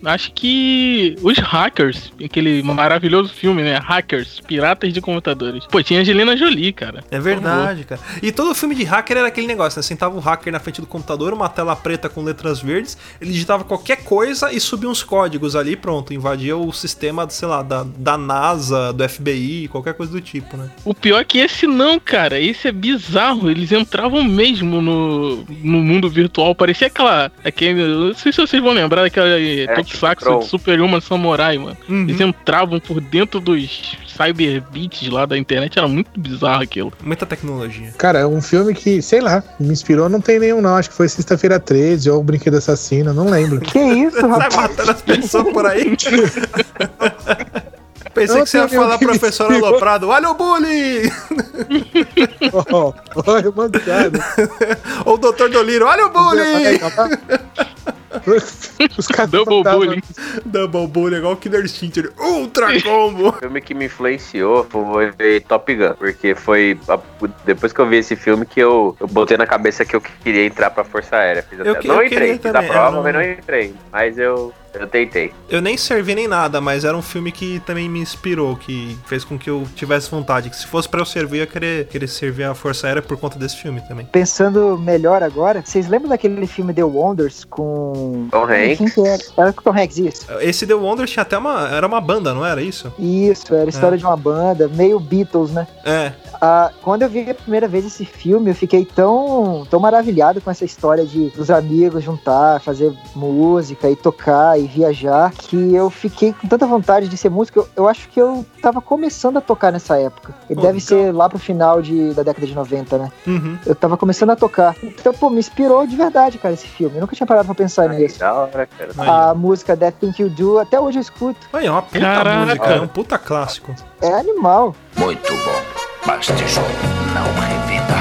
Acho que os hackers, aquele maravilhoso filme, né? Hackers, piratas de computadores. Pô, tinha Angelina Jolie, cara. É verdade, cara. E todo filme de hacker era aquele negócio, né? Sentava o hacker na frente do computador, uma tela preta com letras verdes, ele digitava qualquer coisa e subia uns códigos ali, pronto, invadia o sistema, sei lá, da, da NASA, do FBI, qualquer coisa do tipo, né? O pior é que esse não, cara. Esse é bizarro. Eles entravam mesmo no, no mundo virtual. Parecia aquela. Aquele, não sei se vocês vão lembrar daquela é, Tokusatsu De Super Human Samurai, mano. Uhum. Eles entravam por dentro dos cyberbeats lá da internet. Era muito bizarro aquilo. Muita tecnologia. Cara, é um filme que, sei lá, me inspirou, não tem nenhum não. Acho que foi Sexta-feira 13 ou o Brinquedo Assassino, não lembro. que isso, Sai rapaz? matando as pessoas por aí. Pensei que você ia falar, professor. Aloprado, olha o bullying! Ó, Olha, mancada. Ou o doutor Doliro, olha o bullying! Os caras Double tavam- bullying. Double bullying, igual o Killer Instinct, ele, Ultra Combo! O filme que me influenciou foi Top Gun, porque foi a- depois que eu vi esse filme que eu, eu botei na cabeça que eu queria entrar pra Força Aérea. Fiz Eu até- que- não eu entrei, fiz a prova, não- mas não entrei. Mas eu, eu tentei. Eu nem servi nem nada, mas era um filme que também me inspirou, que fez com que eu tivesse vontade. Que se fosse pra eu servir, eu ia querer, querer servir a Força Aérea por conta desse filme também. Pensando melhor agora, vocês lembram daquele filme The Wonders com. Tom Hanks. Quem era? Era com o Tom Hanks, isso. Esse The Wonders tinha até uma. Era uma banda, não era isso? Isso, era a história É. de uma banda, meio Beatles, né? É. Ah, quando eu vi a primeira vez esse filme, eu fiquei tão, tão maravilhado com essa história de os amigos juntar, fazer música e tocar e viajar, que eu fiquei com tanta vontade de ser músico. Eu, eu acho que eu tava começando a tocar nessa época. E Pô, deve legal. ser lá pro final de, da década de 90, né? Uhum. Eu tava começando a tocar. Então, pô, me inspirou de verdade, cara, esse filme. Eu nunca tinha parado pra pensar Ai, nisso. da hora, cara. Aí, A música That Thing You Do, até hoje eu escuto. Aí, é uma puta Caraca. música, é um puta clássico. É animal. Muito bom. Mas tijolo não revida.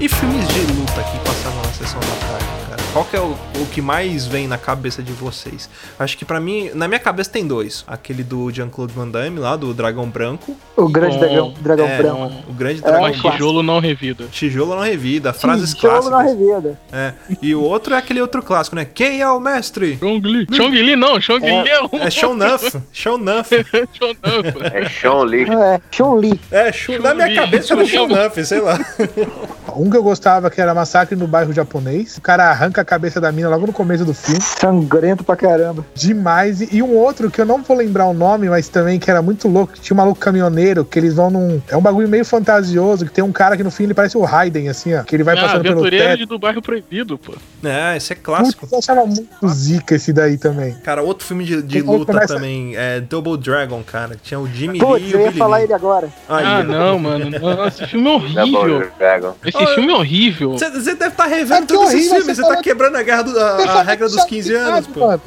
E filmes de luta que passavam na sessão da tarde? Qual que é o, o que mais vem na cabeça de vocês? Acho que pra mim, na minha cabeça tem dois. Aquele do Jean-Claude Van Damme lá, do Dragão Branco. O grande Bom, dragão, dragão É, branco. O grande É, Dragão Mas Branco. tijolo não revida. Tijolo não revida, frases Tijolo na clássicas. revida. É. E o outro é aquele outro clássico, né? Quem é o mestre? Chong Li. Chong Li não, Chong Li é um. É Show Nuff. Show Nuff. Chong não, pô. É Sean. Não é, Chun-Li. É, Show, na minha cabeça era Show Nuff, sei lá. Um que eu gostava que era Massacre no Bairro Japonês. O cara arranca a cabeça da mina logo no começo do filme. Sangrento pra caramba. Demais. E, e um outro que eu não vou lembrar o nome, mas também que era muito louco. que Tinha um maluco caminhoneiro que eles vão num. É um bagulho meio fantasioso. Que tem um cara que no fim ele parece o Raiden, assim, ó. Que ele vai Ah, passando pelo teto. do bairro proibido, pô. É, esse é clássico. Putz, eu achava muito zica esse daí também. Cara, outro filme de, de Então luta começa- também é Double Dragon, cara. Tinha o Jimmy Lee Putz, e eu o ia Billy falar Lee. ele agora. Aí, Ah, não, mano. Não, esse filme é Double horrível. Dragon. Esse Olha, filme é horrível. Você deve estar É revendo que todos esses filmes, você tá quebrando a, guerra do- a, a regra dos 15 anos, pô. Mano.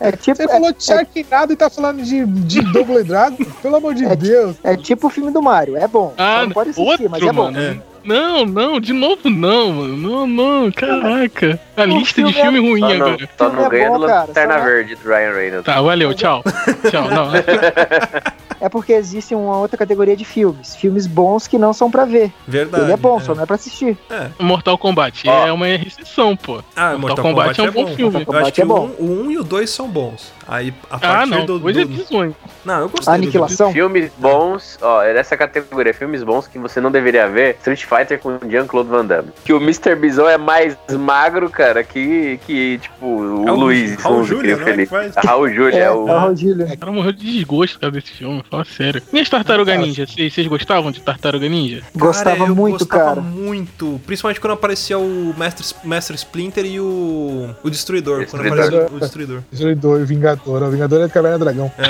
É tipo, Você falou é, de Sharknado e tá falando de, de Double Dragon? Pelo amor de É- Deus. é tipo o filme do Mario. É bom. Ah, Só não pode assistir, outro, mas é bom. mano. É. Não, não, de novo não, mano. Não, não, caraca. A O lista de filme é- filme ruim Só não, agora. só Filme não é ganha bom, do cara, Lanterna só Verde do Ryan Reynolds. Tá, valeu, tchau. Tchau, não. É é porque existe uma outra categoria de filmes. Filmes bons que não são pra ver. Verdade. Ele é bom, é. só não é pra assistir. Mortal Kombat Ó. é uma exceção, pô. Ah, Mortal Kombat é um bom filme. Mortal Eu acho Kombat que é o bom. 1 um, o um e o 2 são bons. Aí, a Ah, partir não, do, coisa do- é bizonho. Não, eu gostei. do- Aniquilação. Filmes bons, ó, é dessa categoria, filmes bons que você não deveria ver. Street Fighter com Jean-Claude Van Damme. Que o Mr. Bison é mais magro, cara, que, que tipo, o É o Luiz. Raul o Júlia, é que faz? Raul Júlia, É, é, é o... o Raul Gillian. O cara morreu de desgosto cara, desse filme, fala sério. E as Tartaruga Ninja? Vocês vocês gostavam de Tartaruga Ninja? Gostava Cara, eu muito, gostava cara. muito. Principalmente quando aparecia o Mestre, Mestre Splinter e o, o Destruidor. Quando Destruidor. aparecia o, o Destruidor. Destruidor, Vingador. O Vingador é de Caverna do Dragão.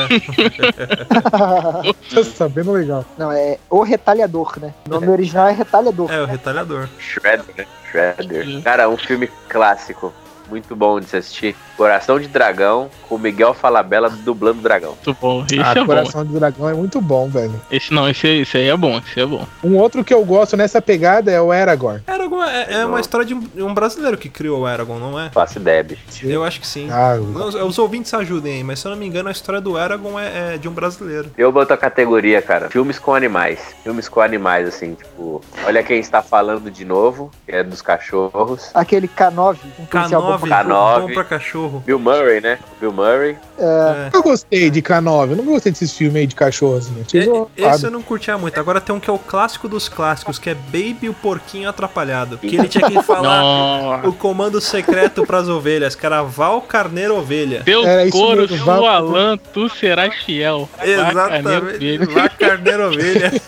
Tá sabendo legal. Não, é O Retalhador, né? O nome original é Retalhador. É, o Retalhador. Shredder, né? Shredder. Cara, um filme clássico. Muito bom de se assistir. Coração de Dragão, com Miguel Falabella dublando o dragão. Muito bom. Esse Ah, é bom. Coração do Dragão é muito bom, velho. Esse não, esse, esse aí é bom, esse é bom. Um outro que eu gosto nessa pegada é o Aragorn. Aragorn é, é uma história de um, de brasileiro que criou o Aragorn, não é? Ideia, bicho. Eu acho que sim. Ah, Os, os ouvintes ajudem aí, mas se eu não me engano, a história do Aragorn é, é de um brasileiro. Eu boto a categoria, cara, filmes com animais. Filmes com animais, assim, tipo, olha quem está falando de novo, que é dos cachorros. Aquele K9, um policial bom K9, pra K9. bom pra cachorro. Bill Murray, né? Bill Murray. É. eu gostei de K9. Eu não gostei desses filmes aí de cachorro, assim. Zoado. Esse eu não curtia muito. Agora tem um que é o clássico dos clássicos, que é Baby o Porquinho Atrapalhado. Que ele tinha que falar o comando secreto pras ovelhas, que era Val Carneiro Ovelha. Teu couro, seu vá- Alan, tu serás fiel. Exatamente. Vá Carneiro Ovelha.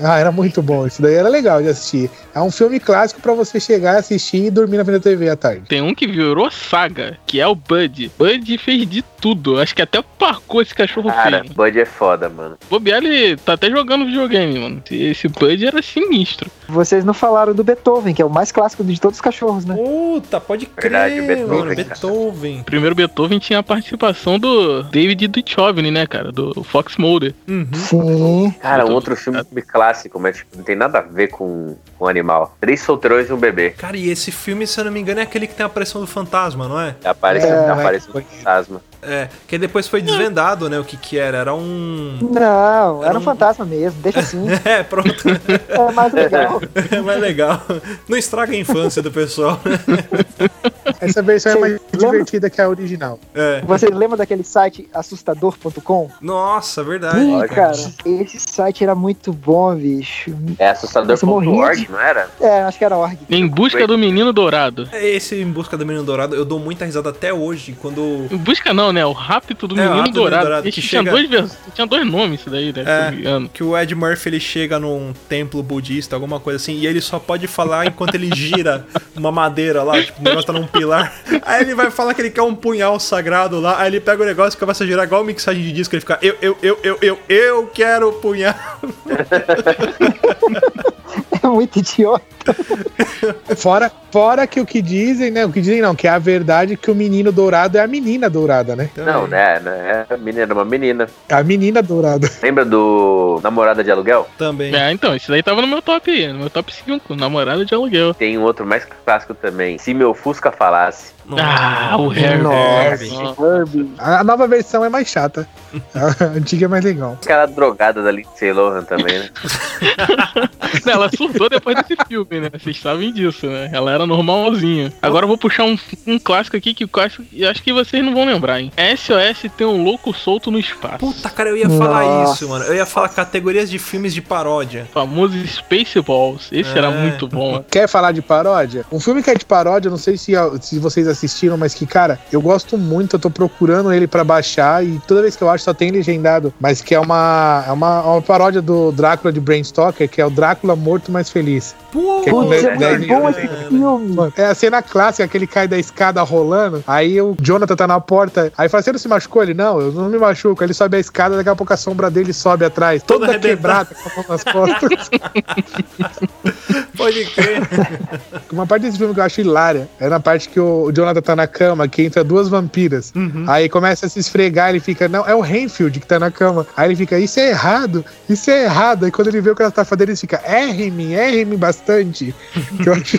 Ah, era muito bom. Isso daí era legal de assistir. É um filme clássico pra você chegar, assistir e dormir na frente da TV à tarde. Tem um que virou saga, que é o Bud. Bud fez de tudo. Acho que até parcou esse cachorro Cara, fez. Bud é foda, mano. Bobear, ele tá até jogando videogame, mano. Esse Bud era sinistro. Vocês não falaram do Beethoven, que é o mais clássico de todos os cachorros, né? Puta, pode crer, Verdade, o Beethoven, mano. Beethoven. O primeiro Beethoven tinha a participação do David Duchovny, né, cara? Do Fox Mulder. Uhum. Sim. Cara, um outro filme clássico, mas tipo, não tem nada a ver com, com animal. Três solteirões e um bebê. Cara, e esse filme, se eu não me engano, é aquele que tem a aparição do fantasma, não é? Aparece, É, aparece um foi- fantasma. É, que depois foi desvendado, né, o que que era. Era um... Não, Era era um- um fantasma mesmo, deixa assim. É, pronto. É mais legal. É mais legal. Não estraga a infância do pessoal. Essa versão é Você mais lembra? divertida que a original. É. Vocês lembram daquele site assustador.com? Nossa, verdade. Ih, cara, esse site era muito bom, bicho. É assustador.org, não era? É, acho que era org. Em busca do menino dourado. Esse Em Busca do Menino Dourado, eu dou muita risada até hoje, quando... Em busca não, né? O rápido do É, menino Rápido do Menino dourado. Dourado, que tinha, chega- dois, vers- tinha dois nomes isso daí, né? não. É, que o Ed Murphy ele chega num templo budista, alguma coisa assim, e ele só pode falar enquanto ele gira uma madeira lá, tipo, o negócio tá num pilar. Aí ele vai falar que ele quer um punhal sagrado lá, aí ele pega o negócio e começa a girar igual mixagem de disco, ele fica, eu, eu, eu, eu, eu, eu quero punhal. É muito idiota. Fora, fora que o que dizem, né? O que dizem não, que é a verdade que o menino dourado é a menina dourada, né? Não, né? né? É menina, uma menina. É a menina dourada. Lembra do Namorada de Aluguel? Também. É, então, esse daí tava no meu top aí, no meu top 5, namorada de aluguel. Tem um outro mais clássico também. Se meu Fusca falasse. Ah, o. Nossa. Herbie. A a nova versão é mais chata. A antiga é mais legal. Aquela drogada da Lindsay Lohan também, né? Não, ela surtou depois desse filme, né? Vocês sabem disso, né? Ela era normalzinha. Agora eu vou puxar um, um clássico aqui que eu acho, eu acho que vocês não vão lembrar, hein? SOS tem um louco solto no espaço. Puta, cara, eu ia falar Nossa. isso, mano. Eu ia falar categorias de filmes de paródia. O famoso Spaceballs. Esse É. era muito bom. Quer falar de paródia? Um filme que é de paródia, não sei se, se vocês assistiram, mas que, cara, eu gosto muito, eu tô procurando ele pra baixar e toda vez que eu acho só tem legendado, mas que é uma, é uma, uma paródia do Drácula de Bram Stoker, que é o Drácula Morto Mais Feliz. Pô, Que Putz, é Dez- muito bom esse filme. É a cena clássica que ele cai da escada rolando. Aí o Jonathan tá na porta. Aí fala: Você não se machucou? Ele, não, eu não me machuco. Aí ele sobe a escada, daqui a pouco a sombra dele sobe atrás, Todo toda arrebentado. quebrada, com a mão nas costas. pode crer. Uma parte desse filme que eu acho hilária é na parte que o Jonathan tá na cama, que entra duas vampiras. Aí começa a se esfregar, ele fica, não, é o Renfield que tá na cama. Aí ele fica, isso é errado, isso é errado. Aí quando ele vê o que ela tá fazendo, ele fica, erre-me, mim, erre-me bastante. Eu acho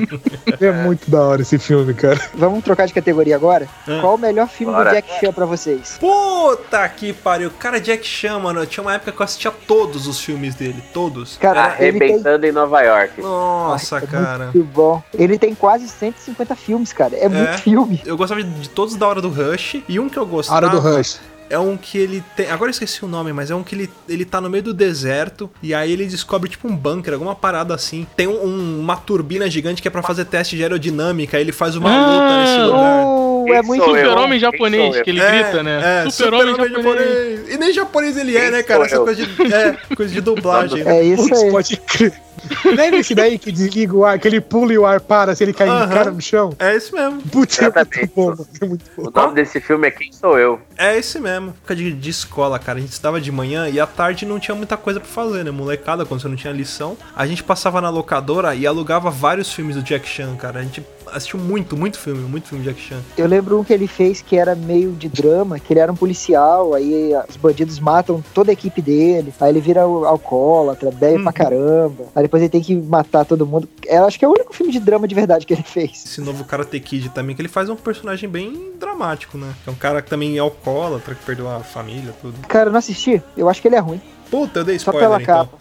é muito da hora esse filme, cara. Vamos trocar de categoria agora? Ah. Qual o melhor filme Bora. do Jack Chan pra vocês? Puta que pariu. Cara, Jack Chan, mano, tinha uma época que eu assistia todos os filmes dele. Todos. Cara, tem. Arrebentando em Nova York. Nossa, É cara. Muito bom. Ele tem quase 150 filmes, cara. É, muito filme. Eu gostava de, de todos da hora do Rush. E um que eu gostava. Hora do Rush. É um que ele tem. Agora eu esqueci o nome, mas é um que ele, ele tá no meio do deserto. E aí ele descobre tipo um bunker, alguma parada assim. Tem um- um- uma turbina gigante que é pra fazer teste de aerodinâmica. Aí ele faz uma Ah, luta nesse lugar. Oh, Quem é muito? Super-homem japonês, que ele É, grita, né? É, Super-homem super-homem japonês. japonês. E nem japonês ele é, né, cara? Essa coisa de, é, coisa de dublagem. É isso aí. pode crer. Lembra esse daí que desliga o ar, que ele pula e o ar para se ele cair Aham. de cara no chão? É esse mesmo. Putz, é muito bom. É muito bom. O nome desse filme é Quem Sou Eu? É esse mesmo. Fica de, de escola, cara. A gente estudava de manhã e à tarde não tinha muita coisa pra fazer, né? Molecada, quando você não tinha lição. A gente passava na locadora e alugava vários filmes do Jack Chan, cara. A gente assistiu muito, muito filme, muito filme do Jack Chan. Eu lembro um que ele fez que era meio de drama, que ele era um policial, aí os bandidos matam toda a equipe dele, aí ele vira o- alcoólatra, bebe Uhum. pra caramba, aí depois ele tem que matar todo mundo. Eu acho que é o único filme de drama de verdade que ele fez. Esse novo Karate Kid também, que ele faz um personagem bem dramático, né? É um cara que também é alcoólatra, que perdeu a família, tudo. Cara, eu não assisti, eu acho que ele é ruim. Puta, eu dei Só spoiler, pela então. capa.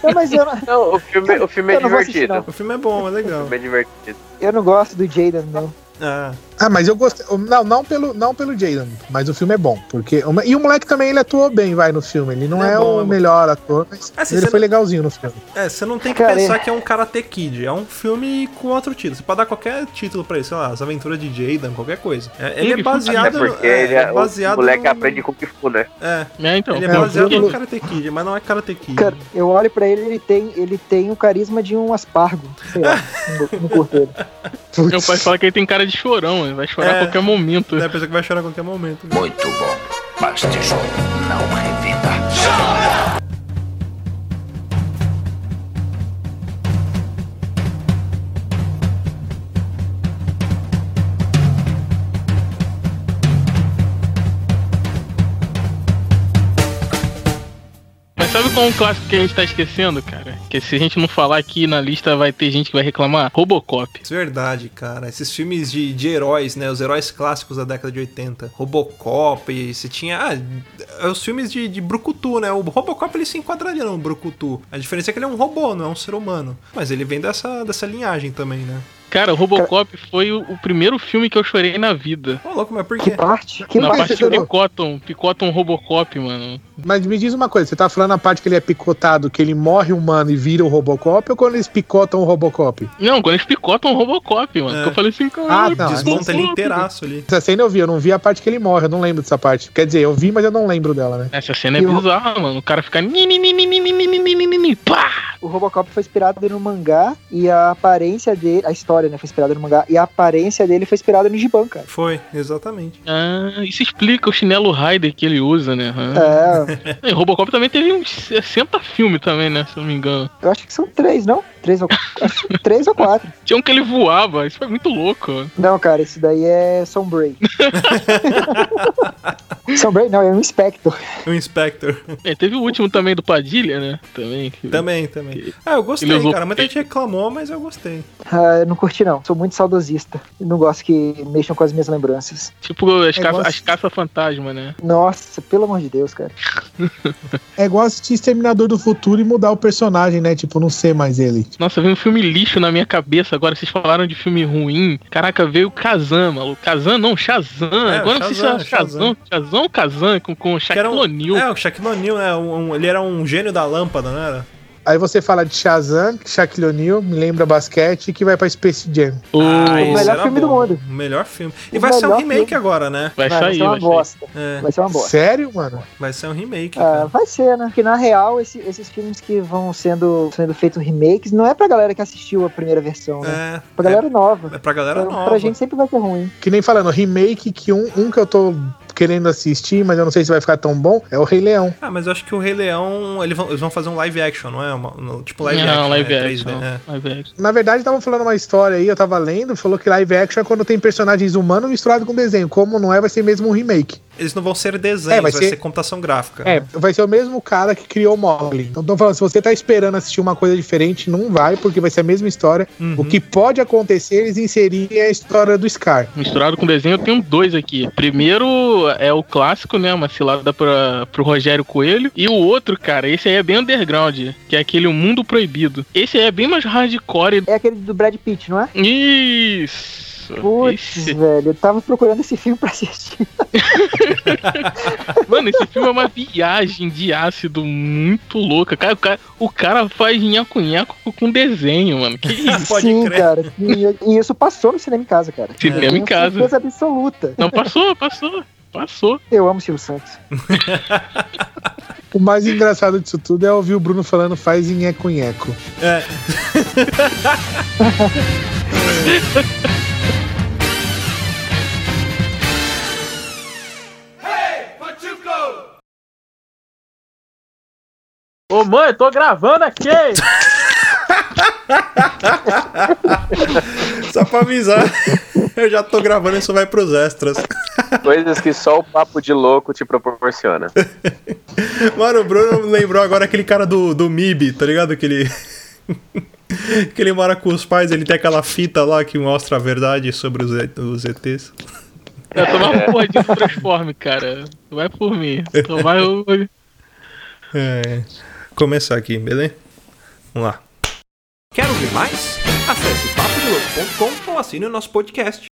Não, mas eu não, Não, o filme, o filme é vou assistir, divertido. O filme é bom, é O legal. filme é divertido. eu não gosto do Jaden, não. Ah, Ah, mas eu gostei. Não, não pelo, não pelo Jaden, mas o filme é bom. Porque, e o moleque também ele atuou bem, vai, no filme. Ele não é é, bom, é o bom. melhor ator, mas Assim, ele foi não- legalzinho no filme. é, você não tem que Cara, pensar é- que é um Karate Kid. É um filme com outro título. Você pode dar qualquer título pra ele, sei lá, As Aventuras de Jaden, qualquer coisa. É, ele é baseado É no- porque é, ele é é, baseado o moleque no- aprende Kung Fu, né? É, É, então. ele é É, baseado no Karate Kid, mas não é Karate Kid. Cara, eu olho pra ele, ele tem, ele tem o carisma de um aspargo. Sei lá, curto ele. Putz. Meu pai fala que ele tem cara de chorão, ele vai chorar É. a qualquer momento. É a pessoa que vai chorar a qualquer momento. Muito bom. Mas tijolo não revida. Mas sabe qual é um clássico que a gente tá esquecendo, cara? Que se a gente não falar aqui na lista vai ter gente que vai reclamar? Robocop. Isso é verdade, cara. Esses filmes de, de heróis, né? Os heróis clássicos da década de 80. Robocop, e você tinha. Ah, os filmes de, de Brucutu, né? O Robocop ele se enquadraria no Brucutu. A diferença é que ele é um robô, não é um ser humano. Mas ele vem dessa, dessa linhagem também, né? Cara, Robocop Cara... foi o, primeiro filme que eu chorei na vida. Ô, louco, mas por quê? Que parte? Que na parte, que picotam, picotam Robocop, mano. Mas me diz uma coisa, você tá falando a parte que ele é picotado, que ele morre humano e vira o Robocop, ou quando eles picotam o Robocop? Não, quando eles picotam o Robocop, mano. É. eu falei assim, cara, ah, não, desmonta ele inteiraço ali. Essa cena eu vi, eu não vi a parte que ele morre, eu não lembro dessa parte. Quer dizer, eu vi, mas eu não lembro dela, né? Essa cena é bizarra, o... mano. O cara fica. O Robocop foi inspirado no mangá e a aparência dele, a história né, foi inspirada no mangá e a aparência dele foi inspirada no Giban, cara. Foi, exatamente. Ah, isso explica o chinelo Raider que ele usa, né? Ah. É, E Robocop também teve uns 60 filmes também, né? Se eu não me engano. eu acho que são três, não? Três ou, acho três ou quatro. Tinha um que ele voava, isso foi muito louco. Não, cara, esse daí é Sombray. Sombray não, é um Inspector. O Inspector. É, teve o último também do Padilha, né? Também. que- também, também. Ah, eu gostei, usou- cara. Muita gente reclamou, mas eu gostei. Ah, eu não curti, não. Sou muito saudosista. Não gosto que mexam com as minhas lembranças. Tipo as, É caça, as caça-fantasma, né? Nossa, pelo amor de Deus, cara. É igual assistir Exterminador do Futuro e mudar o personagem, né? Tipo, não ser mais ele. Nossa, veio um filme lixo na minha cabeça agora. Vocês falaram de filme ruim. Caraca, veio o Kazan, maluco. Kazan não, Shazam. É, agora não sei se é Shazam, Shazam. Shazam ou Kazan com, com o Shaquille um- O'Neal. É, o Shaquille O'Neal, né? Um- um- ele era um gênio da lâmpada, não era? Aí você fala de Shazam, Shaquille O'Neal, me lembra basquete, que vai pra Space Jam. O- Ah, esse melhor filme do bom. mundo. O melhor filme. E O vai ser um remake filme. agora, né? Vai vai sair, ser uma vai bosta. É, Vai ser uma bosta. Sério, mano? vai ser um remake, Ah, cara. vai ser, né? Porque na real, esse- esses filmes que vão sendo, sendo feitos remakes não é pra galera que assistiu a primeira versão, né? É, Pra galera nova. é pra galera Pra, nova. pra gente sempre vai ser ruim. Que nem falando, remake que um, um que eu tô querendo assistir, mas eu não sei se vai ficar tão bom, é o Rei Leão. Ah, mas eu acho que o Rei Leão, eles vão, eles vão fazer um live action, não é? Uma- no- tipo live não, action, live né? action. 3D, é. Live action. Na verdade, estavam falando uma história aí, eu tava lendo, falou que live action é quando tem personagens humanos misturados com desenho. Como não é, vai ser mesmo um remake. Eles não vão ser desenhos, É, vai vai, ser- ser... computação gráfica. É, vai ser o mesmo cara que criou o Mogli. Então, tô falando, se você tá esperando assistir uma coisa diferente, não vai, porque vai ser a mesma história. Uhum. O que pode acontecer, eles inserirem a história do Scar. Misturado com desenho, eu tenho dois aqui. Primeiro é o clássico, né? Uma cilada pra, pro Rogério Coelho. E o outro, cara, esse aí é bem underground, que é aquele O Mundo Proibido. Esse aí é bem mais hardcore. É aquele do Brad Pitt, não é? Isso! Putz, Esse- velho, eu tava procurando esse filme pra assistir. Mano, esse filme é uma viagem de ácido muito louca. Cara, o cara, o cara faz nhaco-nhaco com desenho, mano. Que isso? Pode Sim, crer. cara. E, e isso passou no cinema em casa, cara. Cinema Eu em casa. certeza absoluta. Não, passou, passou. Passou. Eu amo o Silvio Santos. O mais engraçado disso tudo é ouvir o Bruno falando faz em nheco-nheco. É. Ô mãe, eu tô gravando aqui! Só pra avisar. Eu já tô gravando, isso vai pros extras. Coisas que só o papo de louco te proporciona. Mano, o Bruno lembrou agora aquele cara do, do MIB, tá ligado? Aquele. que ele mora com os pais, ele tem aquela fita lá que mostra a verdade sobre os, E- os ETs. Eu tomar um porradinho do Transforme, cara. Vai por mim. Tomar o. É. Começar aqui, beleza? Vamos lá. Quer ouvir mais? Acesse papodelouco.com ou assine o nosso podcast.